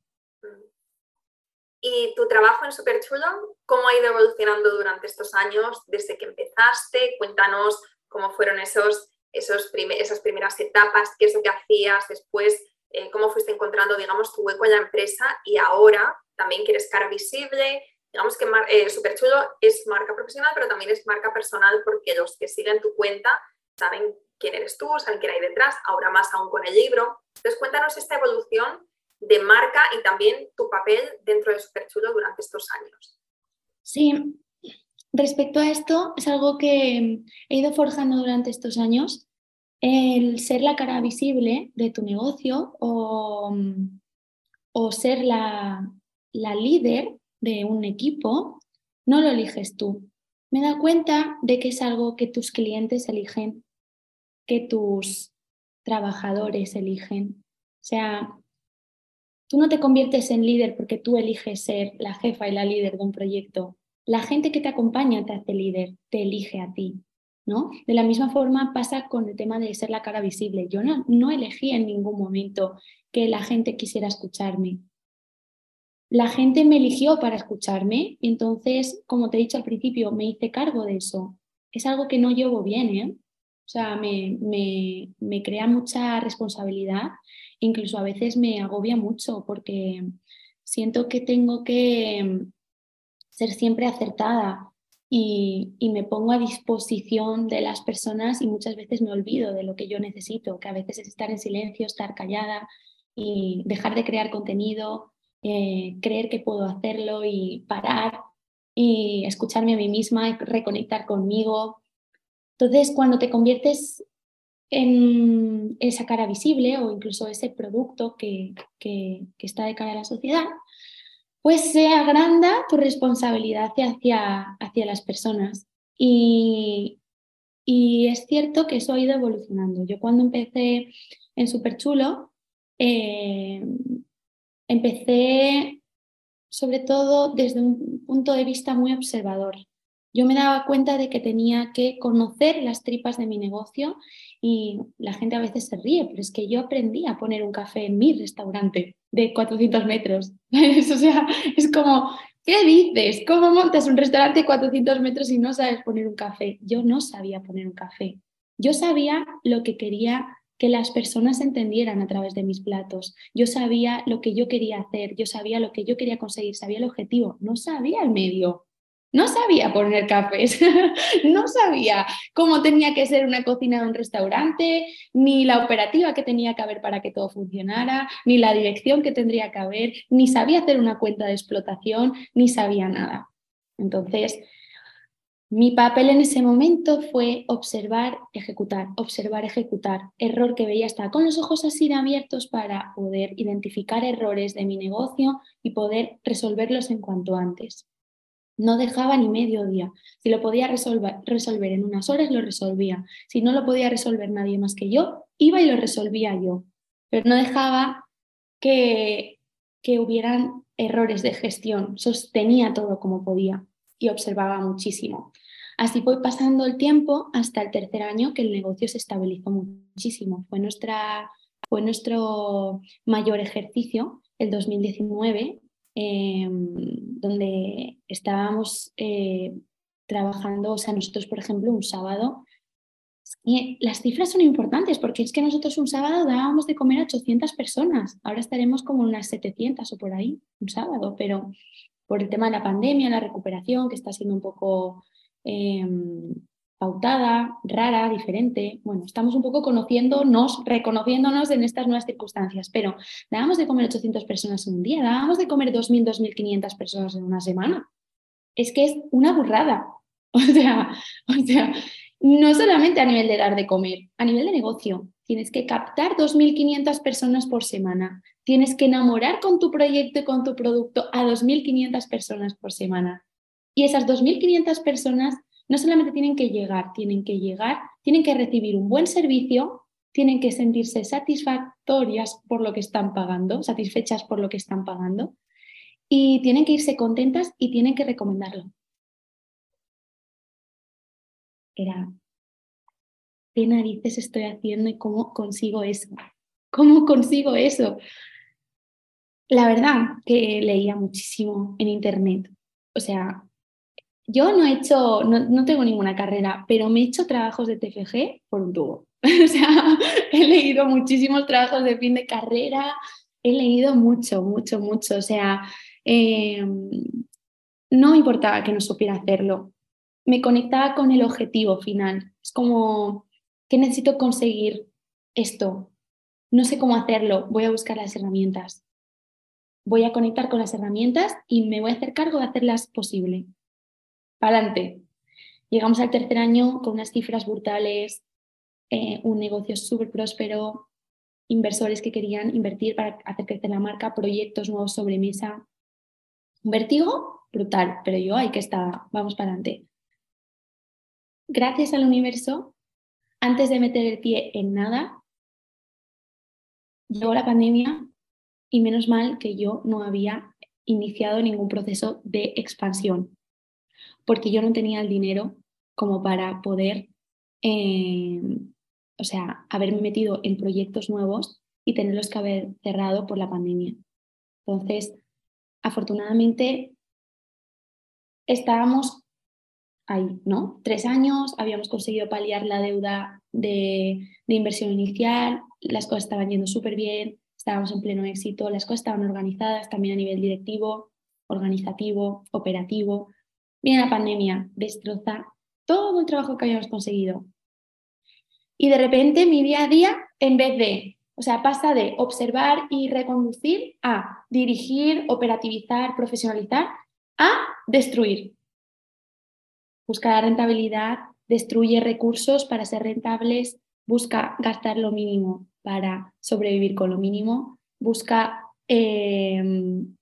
¿Y tu trabajo en Superchulo, cómo ha ido evolucionando durante estos años desde que empezaste? Cuéntanos cómo fueron esos, esos esas primeras etapas, qué es lo que hacías después, eh, cómo fuiste encontrando, digamos, tu hueco en la empresa y ahora también que eres cara visible. Digamos que eh, Superchulo es marca profesional, pero también es marca personal porque los que siguen tu cuenta saben quién eres tú, saben quién hay detrás, ahora más aún con el libro. Entonces, cuéntanos esta evolución de marca y también tu papel dentro de Superchulo durante estos años. Sí, respecto a esto, es algo que he ido forjando durante estos años, el ser la cara visible de tu negocio o, o ser la, la líder de un equipo, no lo eliges tú. Me da cuenta de que es algo que tus clientes eligen que tus trabajadores eligen. O sea, tú no te conviertes en líder porque tú eliges ser la jefa y la líder de un proyecto. La gente que te acompaña te hace líder, te elige a ti. ¿No? De la misma forma pasa con el tema de ser la cara visible. Yo no, no elegí en ningún momento que la gente quisiera escucharme. La gente me eligió para escucharme entonces, como te he dicho al principio, me hice cargo de eso. Es algo que no llevo bien, ¿eh? O sea, me, me, crea mucha responsabilidad, incluso a veces me agobia mucho porque siento que tengo que mm, ser siempre acertada y, me pongo a disposición de las personas y muchas veces me olvido de lo que yo necesito, que a veces es estar en silencio, estar callada y dejar de crear contenido, eh, creer que puedo hacerlo y parar y escucharme a mí misma, reconectar conmigo, entonces, cuando te conviertes en esa cara visible o incluso ese producto que, que, está de cara a la sociedad, pues se agranda tu responsabilidad hacia, hacia las personas. Y, y es cierto que eso ha ido evolucionando. Yo cuando empecé en Super Chulo, eh, empecé sobre todo desde un punto de vista muy observador. Yo me daba cuenta de que tenía que conocer las tripas de mi negocio y la gente a veces se ríe, pero es que yo aprendí a poner un café en mi restaurante de 400 metros. o sea, es como, ¿qué dices? ¿Cómo montas un restaurante de 400 metros y no sabes poner un café? Yo no sabía poner un café. Yo sabía lo que quería que las personas entendieran a través de mis platos. Yo sabía lo que yo quería hacer, yo sabía lo que yo quería conseguir, sabía el objetivo, no sabía el medio. No sabía poner cafés, no sabía cómo tenía que ser una cocina de un restaurante, ni la operativa que tenía que haber para que todo funcionara, ni la dirección que tendría que haber, ni sabía hacer una cuenta de explotación, ni sabía nada. Entonces, mi papel en ese momento fue observar, ejecutar, observar, ejecutar. Error que veía hasta con los ojos así de abiertos para poder identificar errores de mi negocio y poder resolverlos en cuanto antes. No dejaba ni medio día. Si lo podía resolver, resolver en unas horas, lo resolvía. Si no lo podía resolver nadie más que yo, iba y lo resolvía yo. Pero no dejaba que, que hubieran errores de gestión. Sostenía todo como podía y observaba muchísimo. Así fue pasando el tiempo hasta el tercer año que el negocio se estabilizó muchísimo. Fue, nuestra, fue nuestro mayor ejercicio, el 2019, em, donde estábamos eh, trabajando, o sea, nosotros, por ejemplo, un sábado, y las cifras son importantes porque es que nosotros un sábado dábamos de comer a 800 personas, ahora estaremos como unas 700 o por ahí, un sábado, pero por el tema de la pandemia, la recuperación, que está siendo un poco em, pautada, rara, diferente. Bueno, estamos un poco conociéndonos, reconociéndonos en estas nuevas circunstancias, pero dábamos de comer 800 personas en un día, dábamos de comer 2.000, 2.500 personas en una semana. Es que es una burrada. O sea, o sea, no solamente a nivel de dar de comer, a nivel de negocio. Tienes que captar 2.500 personas por semana. Tienes que enamorar con tu proyecto y con tu producto a 2.500 personas por semana. Y esas 2.500 personas no solamente tienen que llegar, tienen que llegar, tienen que recibir un buen servicio, tienen que sentirse satisfactorias por lo que están pagando, satisfechas por lo que están pagando, y tienen que irse contentas y tienen que recomendarlo. Era, ¿qué narices estoy haciendo y cómo consigo eso? ¿Cómo consigo eso? La verdad que leía muchísimo en internet. O sea, yo no he hecho, no, tengo ninguna carrera, pero me he hecho trabajos de TFG por un tubo. o sea, he leído muchísimos trabajos de fin de carrera, he leído mucho, mucho, mucho. O sea, em, no importaba que no supiera hacerlo. Me conectaba con el objetivo final. Es como, ¿qué necesito conseguir esto? No sé cómo hacerlo, voy a buscar las herramientas voy a conectar con las herramientas y me voy a hacer cargo de hacerlas posible. Adelante. Llegamos al tercer año con unas cifras brutales, eh, un negocio súper próspero, inversores que querían invertir para hacer crecer la marca, proyectos nuevos sobre mesa. Un vértigo brutal, pero yo hay que estar, vamos para adelante. Gracias al universo, antes de meter el pie en nada, llegó la pandemia y menos mal que yo no había iniciado ningún proceso de expansión, porque yo no tenía el dinero como para poder, eh, o sea, haberme metido en proyectos nuevos y tenerlos que haber cerrado por la pandemia. Entonces, afortunadamente, estábamos ahí, ¿no? Tres años, habíamos conseguido paliar la deuda de, de inversión inicial, las cosas estaban yendo súper bien, estábamos en pleno éxito, las cosas estaban organizadas también a nivel directivo, organizativo, operativo. Viene la pandemia, destroza todo el trabajo que habíamos conseguido. Y de repente mi día a día, en vez de, o sea, pasa de observar y reconducir a dirigir, operativizar, profesionalizar, a destruir. Busca la rentabilidad, destruye recursos para ser rentables, busca gastar lo mínimo para sobrevivir con lo mínimo, busca em,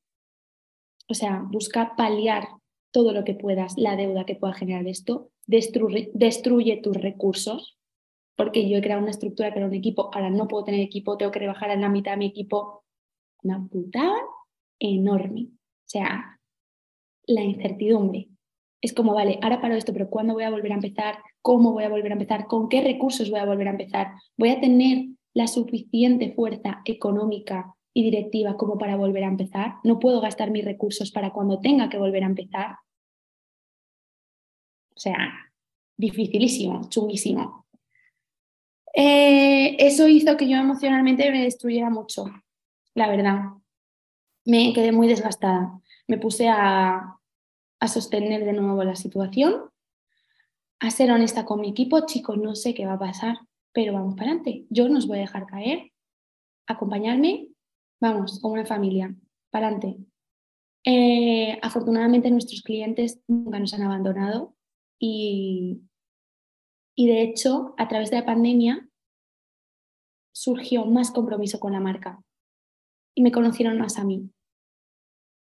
o sea, busca paliar todo lo que puedas, la deuda que pueda generar esto, destruye, tus recursos, porque yo he creado una estructura, que era un equipo, ahora no puedo tener equipo, tengo que rebajar a la mitad de mi equipo, una putada enorme. O sea, la incertidumbre. Es como, vale, ahora paro esto, pero ¿cuándo voy a volver a empezar? ¿Cómo voy a volver a empezar? ¿Con qué recursos voy a volver a empezar? ¿Voy a tener la suficiente fuerza económica y directiva como para volver a empezar? ¿No puedo gastar mis recursos para cuando tenga que volver a empezar? O sea, dificilísimo, chunguísimo. Eh, eso hizo que yo emocionalmente me destruyera mucho, la verdad. Me quedé muy desgastada. Me puse a, sostener de nuevo la situación, a ser honesta con mi equipo. Chicos, no sé qué va a pasar, pero vamos para adelante. Yo no os voy a dejar caer. Acompañarme, vamos, como una familia, para adelante. Eh, afortunadamente nuestros clientes nunca nos han abandonado y, y de hecho a través de la pandemia surgió más compromiso con la marca y me conocieron más a mí.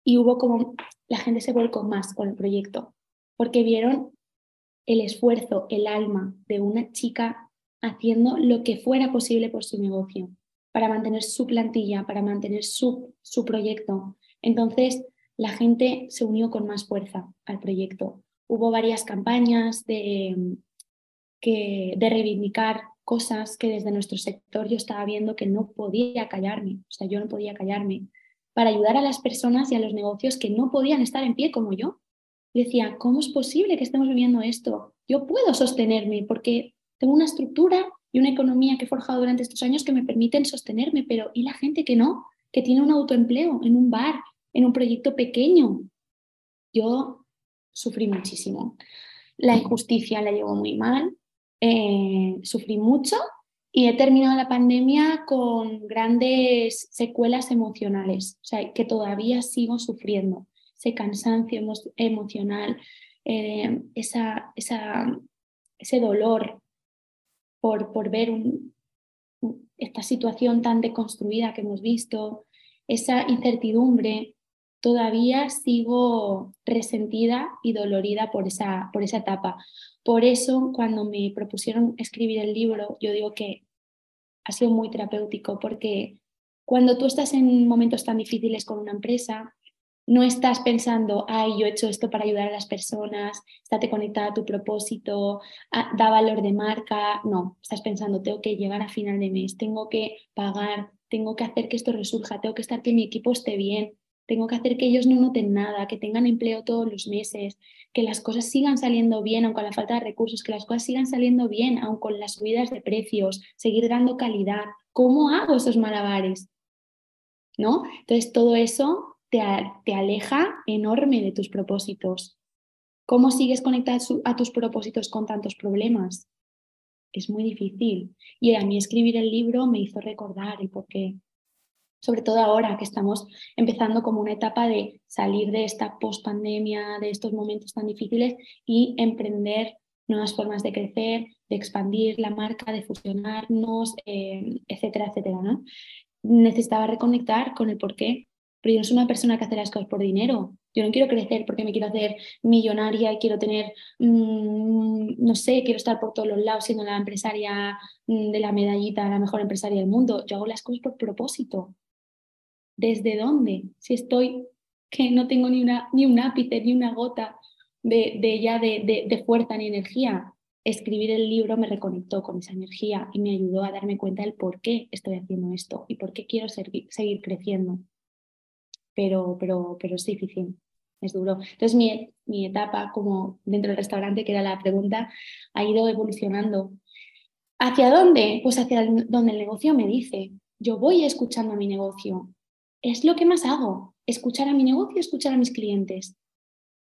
Y hubo como, la gente se volcó más con el proyecto, porque vieron el esfuerzo, el alma de una chica haciendo lo que fuera posible por su negocio, para mantener su plantilla, para mantener su, su proyecto. Entonces, la gente se unió con más fuerza al proyecto. Hubo varias campañas de, de reivindicar cosas que desde nuestro sector yo estaba viendo que no podía callarme, o sea, yo no podía callarme, para ayudar a las personas y a los negocios que no podían estar en pie como yo. decía, ¿cómo es posible que estemos viviendo esto? Yo puedo sostenerme porque tengo una estructura y una economía que he forjado durante estos años que me permiten sostenerme, pero ¿y la gente que no? Que tiene un autoempleo en un bar, en un proyecto pequeño. Yo sufrí muchísimo. La injusticia la llevo muy mal, eh, sufrí mucho y he terminado la pandemia con grandes secuelas emocionales, o sea, que todavía sigo sufriendo, ese cansancio emocional, eh, esa, esa, ese dolor por, por ver esta situación tan deconstruida que hemos visto, esa incertidumbre, todavía sigo resentida y dolorida por esa, por esa etapa. Por eso, cuando me propusieron escribir el libro, yo digo que ha sido muy terapéutico porque cuando tú estás en momentos tan difíciles con una empresa, no estás pensando, ay, yo he hecho esto para ayudar a las personas, estate conectada a tu propósito, da valor de marca. No, estás pensando, tengo que llegar a final de mes, tengo que pagar, tengo que hacer que esto resurja, tengo que estar que mi equipo esté bien, tengo que hacer que ellos no noten nada, que tengan empleo todos los meses, que las cosas sigan saliendo bien, aun con la falta de recursos, que las cosas sigan saliendo bien, aun con las subidas de precios, seguir dando calidad. ¿Cómo hago esos malabares? ¿No? Entonces, todo eso te, te aleja enorme de tus propósitos. ¿Cómo sigues conectado a tus propósitos con tantos problemas? Es muy difícil. Y a mí escribir el libro me hizo recordar el por qué sobre todo ahora que estamos empezando como una etapa de salir de esta post-pandemia, de estos momentos tan difíciles y emprender nuevas formas de crecer, de expandir la marca, de fusionarnos, eh, etcétera, etcétera. ¿no? Necesitaba reconectar con el por qué, pero yo no soy una persona que hace las cosas por dinero. Yo no quiero crecer porque me quiero hacer millonaria y quiero tener, mm, no sé, quiero estar por todos los lados siendo la empresaria mm, de la medallita, la mejor empresaria del mundo. Yo hago las cosas por propósito. ¿Desde dónde? Si estoy que no tengo ni, una, ni un ápice, ni una gota de, ya de, de, fuerza ni energía. Escribir el libro me reconectó con esa energía y me ayudó a darme cuenta del por qué estoy haciendo esto y por qué quiero seguir, seguir creciendo. Pero, pero, pero es difícil, es duro. Entonces mi, mi etapa como dentro del restaurante, que era la pregunta, ha ido evolucionando. ¿Hacia dónde? Pues hacia donde el negocio me dice. Yo voy escuchando a mi negocio, es lo que más hago, escuchar a mi negocio, escuchar a mis clientes.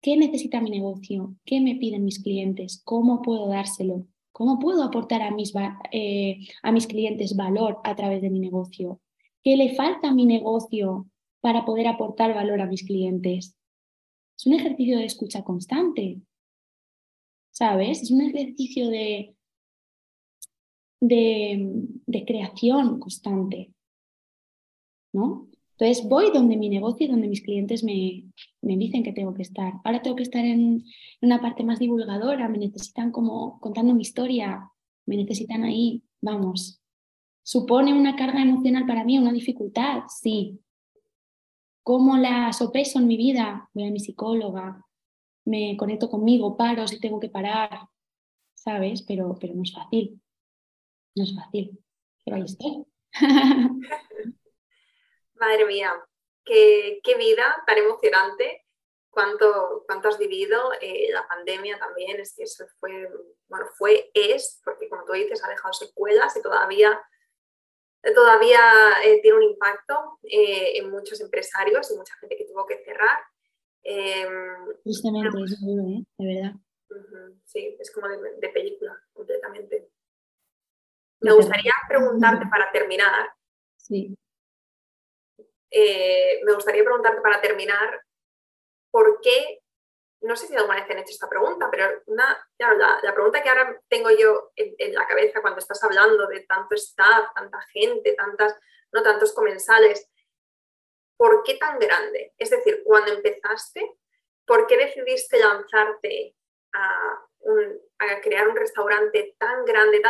¿Qué necesita mi negocio? ¿Qué me piden mis clientes? ¿Cómo puedo dárselo? ¿Cómo puedo aportar a mis, eh, a mis clientes valor a través de mi negocio? ¿Qué le falta a mi negocio para poder aportar valor a mis clientes? Es un ejercicio de escucha constante. ¿Sabes? Es un ejercicio de, de, de creación constante. ¿No? Entonces voy donde mi negocio y donde mis clientes me, me dicen que tengo que estar. Ahora tengo que estar en una parte más divulgadora, me necesitan como contando mi historia, me necesitan ahí, vamos. ¿Supone una carga emocional para mí, una dificultad? Sí. ¿Cómo la sopeso en mi vida? Voy a mi psicóloga, me conecto conmigo, paro si tengo que parar, ¿sabes? Pero, pero no es fácil. No es fácil. Pero ahí estoy. Madre mía, qué, qué, vida tan emocionante. Cuánto, cuánto has vivido. Eh, la pandemia también, es que eso fue, bueno, fue, es, porque como tú dices, ha dejado secuelas y todavía, todavía eh, tiene un impacto eh, en muchos empresarios y mucha gente que tuvo que cerrar. Em, Tristemente, es duro, ¿eh? De verdad. sí, es como de, película, completamente. Me gustaría preguntarte para terminar. Sí. Eh, me gustaría preguntarte para terminar, ¿por qué? No sé si alguna vez te han hecho esta pregunta, pero una, la, pregunta que ahora tengo yo en, la cabeza cuando estás hablando de tanto staff, tanta gente, tantas, no tantos comensales, ¿por qué tan grande? Es decir, cuando empezaste, ¿por qué decidiste lanzarte a, crear un restaurante tan grande?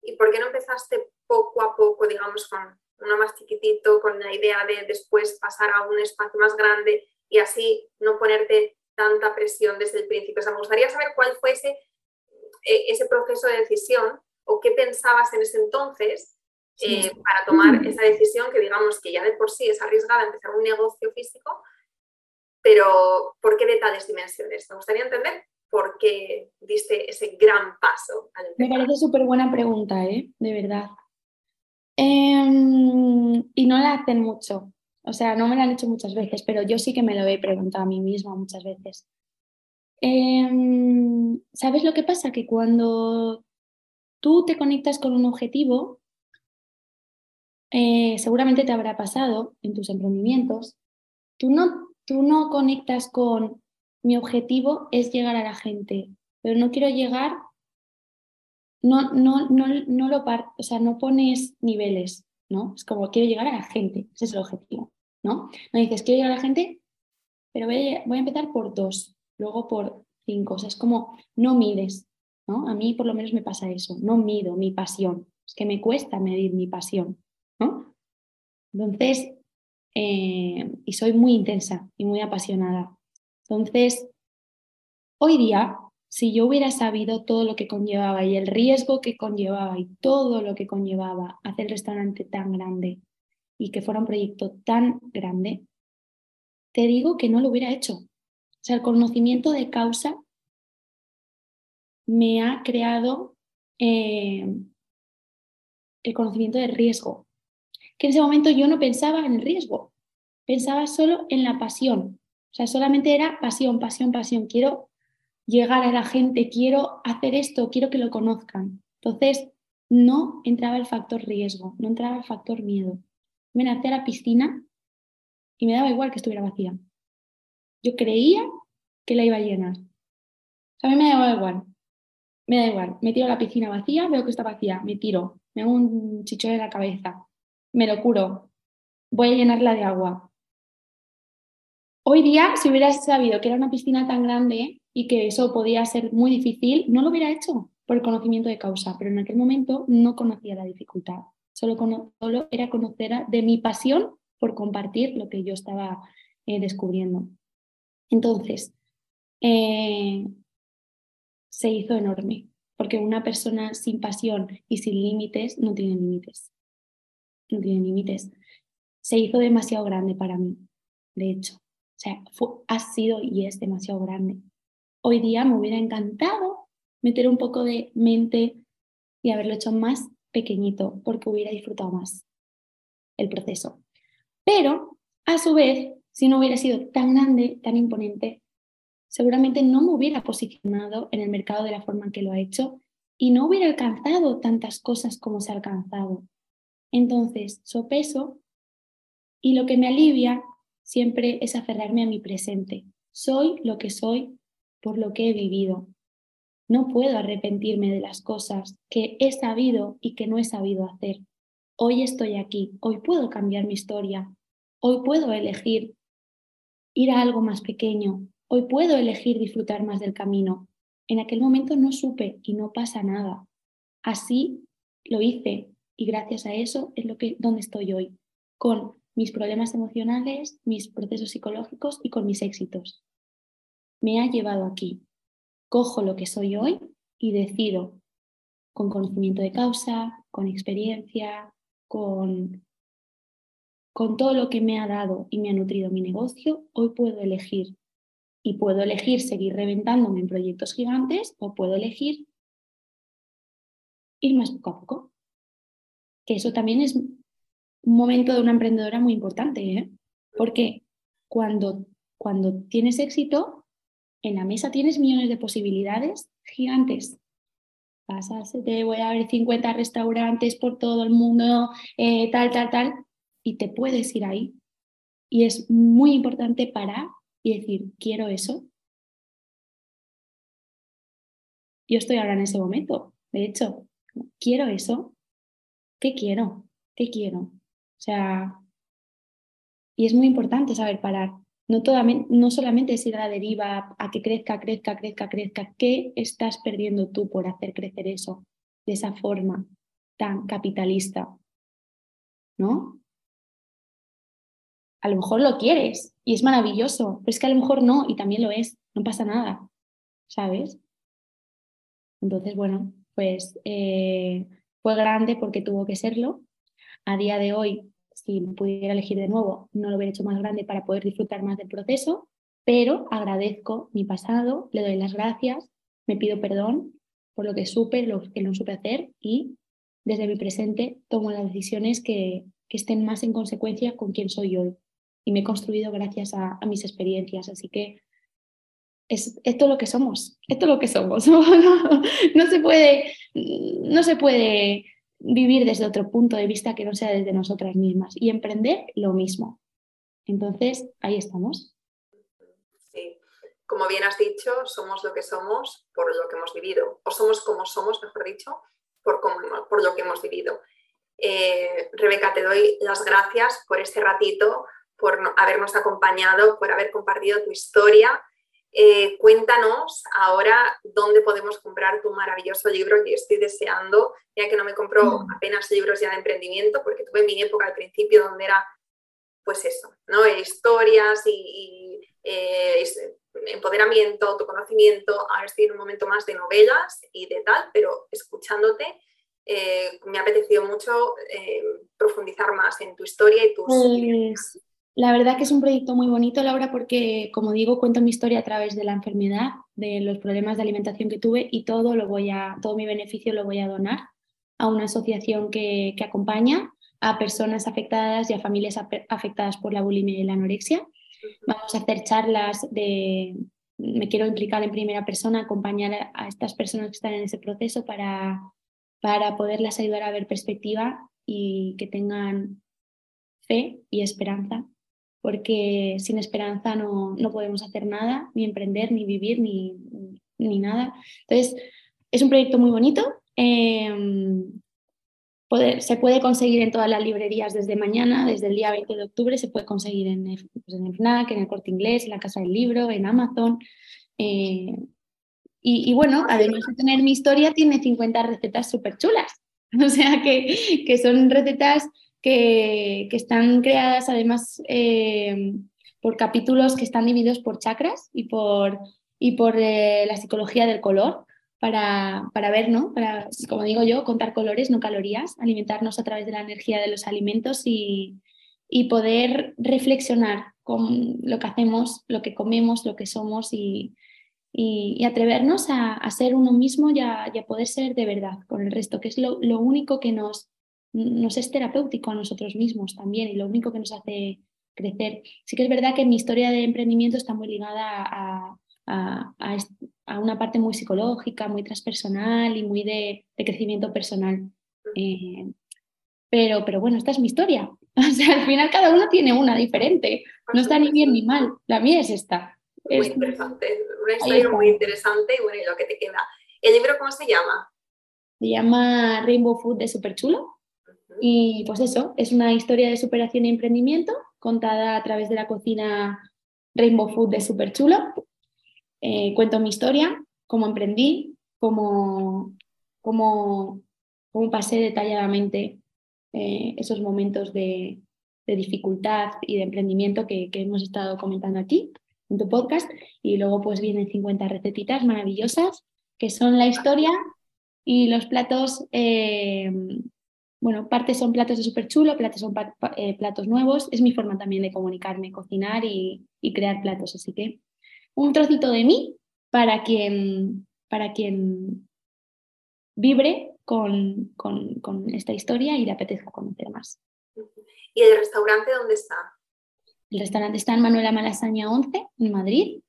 ¿Y por qué no empezaste poco a poco, digamos, con uno más chiquitito, con la idea de después pasar a un espacio más grande y así no ponerte tanta presión desde el principio? O sea, me gustaría saber cuál fue ese, eh, ese proceso de decisión o qué pensabas en ese entonces eh, para tomar esa decisión que digamos que ya de por sí es arriesgada empezar un negocio físico, pero ¿por qué de tales dimensiones? Me gustaría entender por qué diste ese gran paso. Me parece súper buena pregunta, ¿eh? de verdad. Em, y no la hacen mucho, o sea, no me la han hecho muchas veces, pero yo sí que me lo he preguntado a mí misma muchas veces. Em, ¿Sabes lo que pasa? Que cuando tú te conectas con un objetivo, eh, seguramente te habrá pasado en tus emprendimientos, tú no, tú no conectas con mi objetivo es llegar a la gente, pero no quiero llegar, no, no, no, no lo o sea, no pones niveles, ¿no? Es como quiero llegar a la gente, ese es el objetivo, ¿no? No dices quiero llegar a la gente, pero voy a, voy a empezar por dos, luego por cinco, o sea, es como no mides, ¿no? A mí por lo menos me pasa eso, no mido mi pasión, es que me cuesta medir mi pasión. Entonces, eh, y soy muy intensa y muy apasionada. Entonces, hoy día, si yo hubiera sabido todo lo que conllevaba y el riesgo que conllevaba y todo lo que conllevaba hacer el restaurante tan grande y que fuera un proyecto tan grande, te digo que no lo hubiera hecho. O sea, el conocimiento de causa me ha creado eh, el conocimiento de riesgo que en ese momento yo no pensaba en el riesgo, pensaba solo en la pasión. O sea, solamente era pasión, pasión, pasión. Quiero llegar a la gente, quiero hacer esto, quiero que lo conozcan. Entonces, no entraba el factor riesgo, no entraba el factor miedo. Me nací a la piscina y me daba igual que estuviera vacía. Yo creía que la iba a llenar. O sea, a mí me daba igual. Me da igual. Me tiro a la piscina vacía, veo que está vacía, me tiro, me hago un chichón en la cabeza me lo curo, voy a llenarla de agua. Hoy día, si hubiera sabido que era una piscina tan grande y que eso podía ser muy difícil, no lo hubiera hecho por el conocimiento de causa, pero en aquel momento no conocía la dificultad, solo, solo era conocer de mi pasión por compartir lo que yo estaba eh, descubriendo. Entonces, eh, se hizo enorme, porque una persona sin pasión y sin límites no tiene límites no tiene límites, se hizo demasiado grande para mí, de hecho. O sea, ha sido y es demasiado grande. Hoy día me hubiera encantado meter un poco de mente y haberlo hecho más pequeñito porque hubiera disfrutado más el proceso. Pero, a su vez, si no hubiera sido tan grande, tan imponente, seguramente no me hubiera posicionado en el mercado de la forma en que lo ha hecho y no hubiera alcanzado tantas cosas como se ha alcanzado. Entonces, sopeso y lo que me alivia siempre es aferrarme a mi presente. Soy lo que soy por lo que he vivido. No puedo arrepentirme de las cosas que he sabido y que no he sabido hacer. Hoy estoy aquí, hoy puedo cambiar mi historia. hoy puedo elegir ir a algo más pequeño, hoy puedo elegir disfrutar más del camino. En aquel momento no supe y no pasa nada. Así lo hice y gracias a eso es lo que donde estoy hoy, con mis problemas emocionales, mis procesos psicológicos y con mis éxitos. Me ha llevado aquí. Cojo lo que soy hoy y decido con conocimiento de causa, con experiencia, con, con todo lo que me ha dado y me ha nutrido mi negocio, hoy puedo elegir. Y puedo elegir seguir reventándome en proyectos gigantes o puedo elegir ir más poco a poco. Que eso también es un momento de una emprendedora muy importante, ¿eh? porque cuando, cuando tienes éxito, en la mesa tienes millones de posibilidades gigantes. Pasas, te voy a ver 50 restaurantes por todo el mundo, eh, tal, tal, tal, y te puedes ir ahí. Y es muy importante parar y decir, quiero eso. Yo estoy ahora en ese momento, de hecho, quiero eso. ¿Qué quiero? ¿Qué quiero? O sea, y es muy importante saber parar. No, solamente es ir a la deriva a que crezca, crezca, crezca, crezca. ¿Qué estás perdiendo tú por hacer crecer eso de esa forma tan capitalista? ¿No? A lo mejor lo quieres y es maravilloso, pero es que a lo mejor no y también lo es, no pasa nada, ¿sabes? Entonces, bueno, pues eh, fue grande porque tuvo que serlo. A día de hoy si pudiera elegir de nuevo, no lo hubiera hecho más grande para poder disfrutar más del proceso, pero agradezco mi pasado, le doy las gracias, me pido perdón por lo que supe, lo que no supe hacer y desde mi presente tomo las decisiones que, que estén más en consecuencia con quien soy hoy. Y me he construido gracias a, a mis experiencias. Así que es, esto es lo que somos, esto es lo que somos. no, se puede, no se puede vivir desde otro punto de vista que no sea desde nosotras mismas y emprender lo mismo. Entonces, ahí estamos. Sí, como bien has dicho, somos lo que somos por lo que hemos vivido, o somos como somos, mejor dicho, por, por lo que hemos vivido. Eh, Rebeca, te doy las gracias por este ratito, por habernos acompañado, por haber compartido tu historia eh, cuéntanos ahora dónde podemos comprar tu maravilloso libro que estoy deseando, ya que no me compro apenas libros ya de emprendimiento, porque tuve mi época al principio donde era, pues eso, ¿no? Historias y, eh, empoderamiento, autoconocimiento, ahora estoy en un momento más de novelas y de tal, pero escuchándote eh, me ha apetecido mucho profundizar más en tu historia y tus... Pues, la verdad que es un proyecto muy bonito, Laura, porque, como digo, cuento mi historia a través de la enfermedad, de los problemas de alimentación que tuve y todo, lo voy a, todo mi beneficio lo voy a donar a una asociación que, acompaña a personas afectadas y a familias afectadas por la bulimia y la anorexia. Vamos a hacer charlas de, me quiero implicar en primera persona, acompañar a estas personas que están en ese proceso para, para poderlas ayudar a ver perspectiva y que tengan fe y esperanza porque sin esperanza no, no podemos hacer nada, ni emprender, ni vivir, ni, ni nada. Entonces, es un proyecto muy bonito. Em, se puede conseguir en todas las librerías desde mañana, desde el día 20 de octubre, se puede conseguir en, pues en el FNAC, en el Corte Inglés, en la Casa del Libro, en Amazon. Eh, y, y, bueno, además de tener mi historia, tiene 50 recetas súper chulas. O sea que, que son recetas que, están creadas además eh, por capítulos que están divididos por chakras y por, y por eh, la psicología del color para, para ver, ¿no? Para, como digo yo, contar colores, no calorías, alimentarnos a través de la energía de los alimentos y, y poder reflexionar con lo que hacemos, lo que comemos, lo que somos y, y, atrevernos a, ser uno mismo y a, poder ser de verdad con el resto, que es lo, lo único que nos, nos es terapéutico a nosotros mismos también y lo único que nos hace crecer. Sí que es verdad que mi historia de emprendimiento está muy ligada a, una parte muy psicológica, muy transpersonal y muy de, crecimiento personal. Eh, pero, pero bueno, esta es mi historia. O sea, al final cada uno tiene una diferente. No está ni bien ni mal. La mía es esta. Muy interesante. Una historia muy interesante y bueno, y lo que te queda. ¿El libro cómo se llama? Se llama Rainbow Food de Super Chulo. Y pues eso, es una historia de superación y emprendimiento contada a través de la cocina Rainbow Food de Super Chulo. Eh, cuento mi historia, cómo emprendí, cómo, cómo, cómo pasé detalladamente eh, esos momentos de, dificultad y de emprendimiento que, hemos estado comentando aquí en tu podcast. Y luego pues vienen 50 recetitas maravillosas que son la historia y los platos, eh, bueno, partes son platos de súper chulo, platos son eh, platos nuevos. Es mi forma también de comunicarme, cocinar y, crear platos. Así que un trocito de mí para quien, para quien vibre con, con, esta historia y le apetezca conocer más. ¿Y el restaurante dónde está? El restaurante está en Manuela Malasaña 11, en Madrid.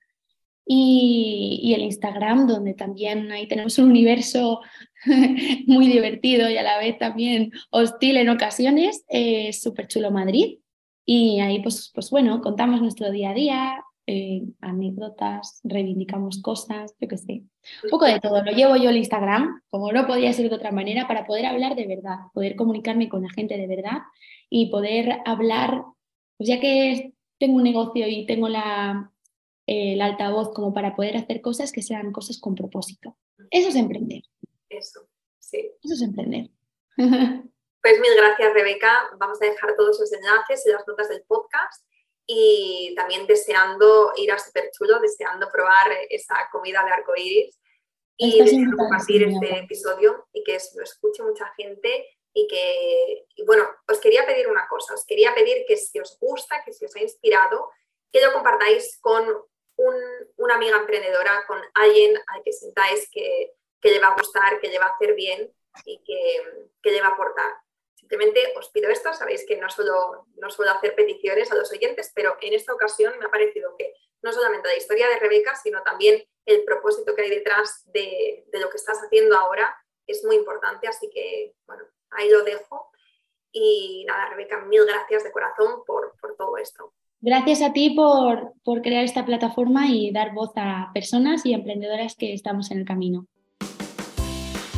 Y, el Instagram, donde también ahí tenemos un universo muy divertido y a la vez también hostil en ocasiones, es Súper Chulo Madrid. Y ahí, pues, pues bueno, contamos nuestro día a día, eh, anécdotas, reivindicamos cosas, yo qué sé. Un poco de todo. Lo llevo yo el Instagram, como no podía ser de otra manera, para poder hablar de verdad, poder comunicarme con la gente de verdad y poder hablar, pues ya que tengo un negocio y tengo la, el altavoz como para poder hacer cosas que sean cosas con propósito. Eso es emprender. Eso, sí. Eso es emprender. Pues mil gracias, Rebeca. Vamos a dejar todos los enlaces en las notas del podcast y también deseando ir a Super Chulo, deseando probar esa comida de arcoíris y deseando compartir este episodio y que lo escuche mucha gente y que, bueno, os quería pedir una cosa, os quería pedir que si os gusta, que si os ha inspirado, que lo compartáis con una amiga emprendedora, con alguien al que sentáis que, le va a gustar, que le va a hacer bien y que, que le va a aportar. Simplemente os pido esto, sabéis que no suelo, no suelo hacer peticiones a los oyentes, pero en esta ocasión me ha parecido que no solamente la historia de Rebeca, sino también el propósito que hay detrás de, de lo que estás haciendo ahora es muy importante, así que bueno, ahí lo dejo. Y nada, Rebeca, mil gracias de corazón por, por todo esto. Gracias a ti por, por crear esta plataforma y dar voz a personas y emprendedoras que estamos en el camino.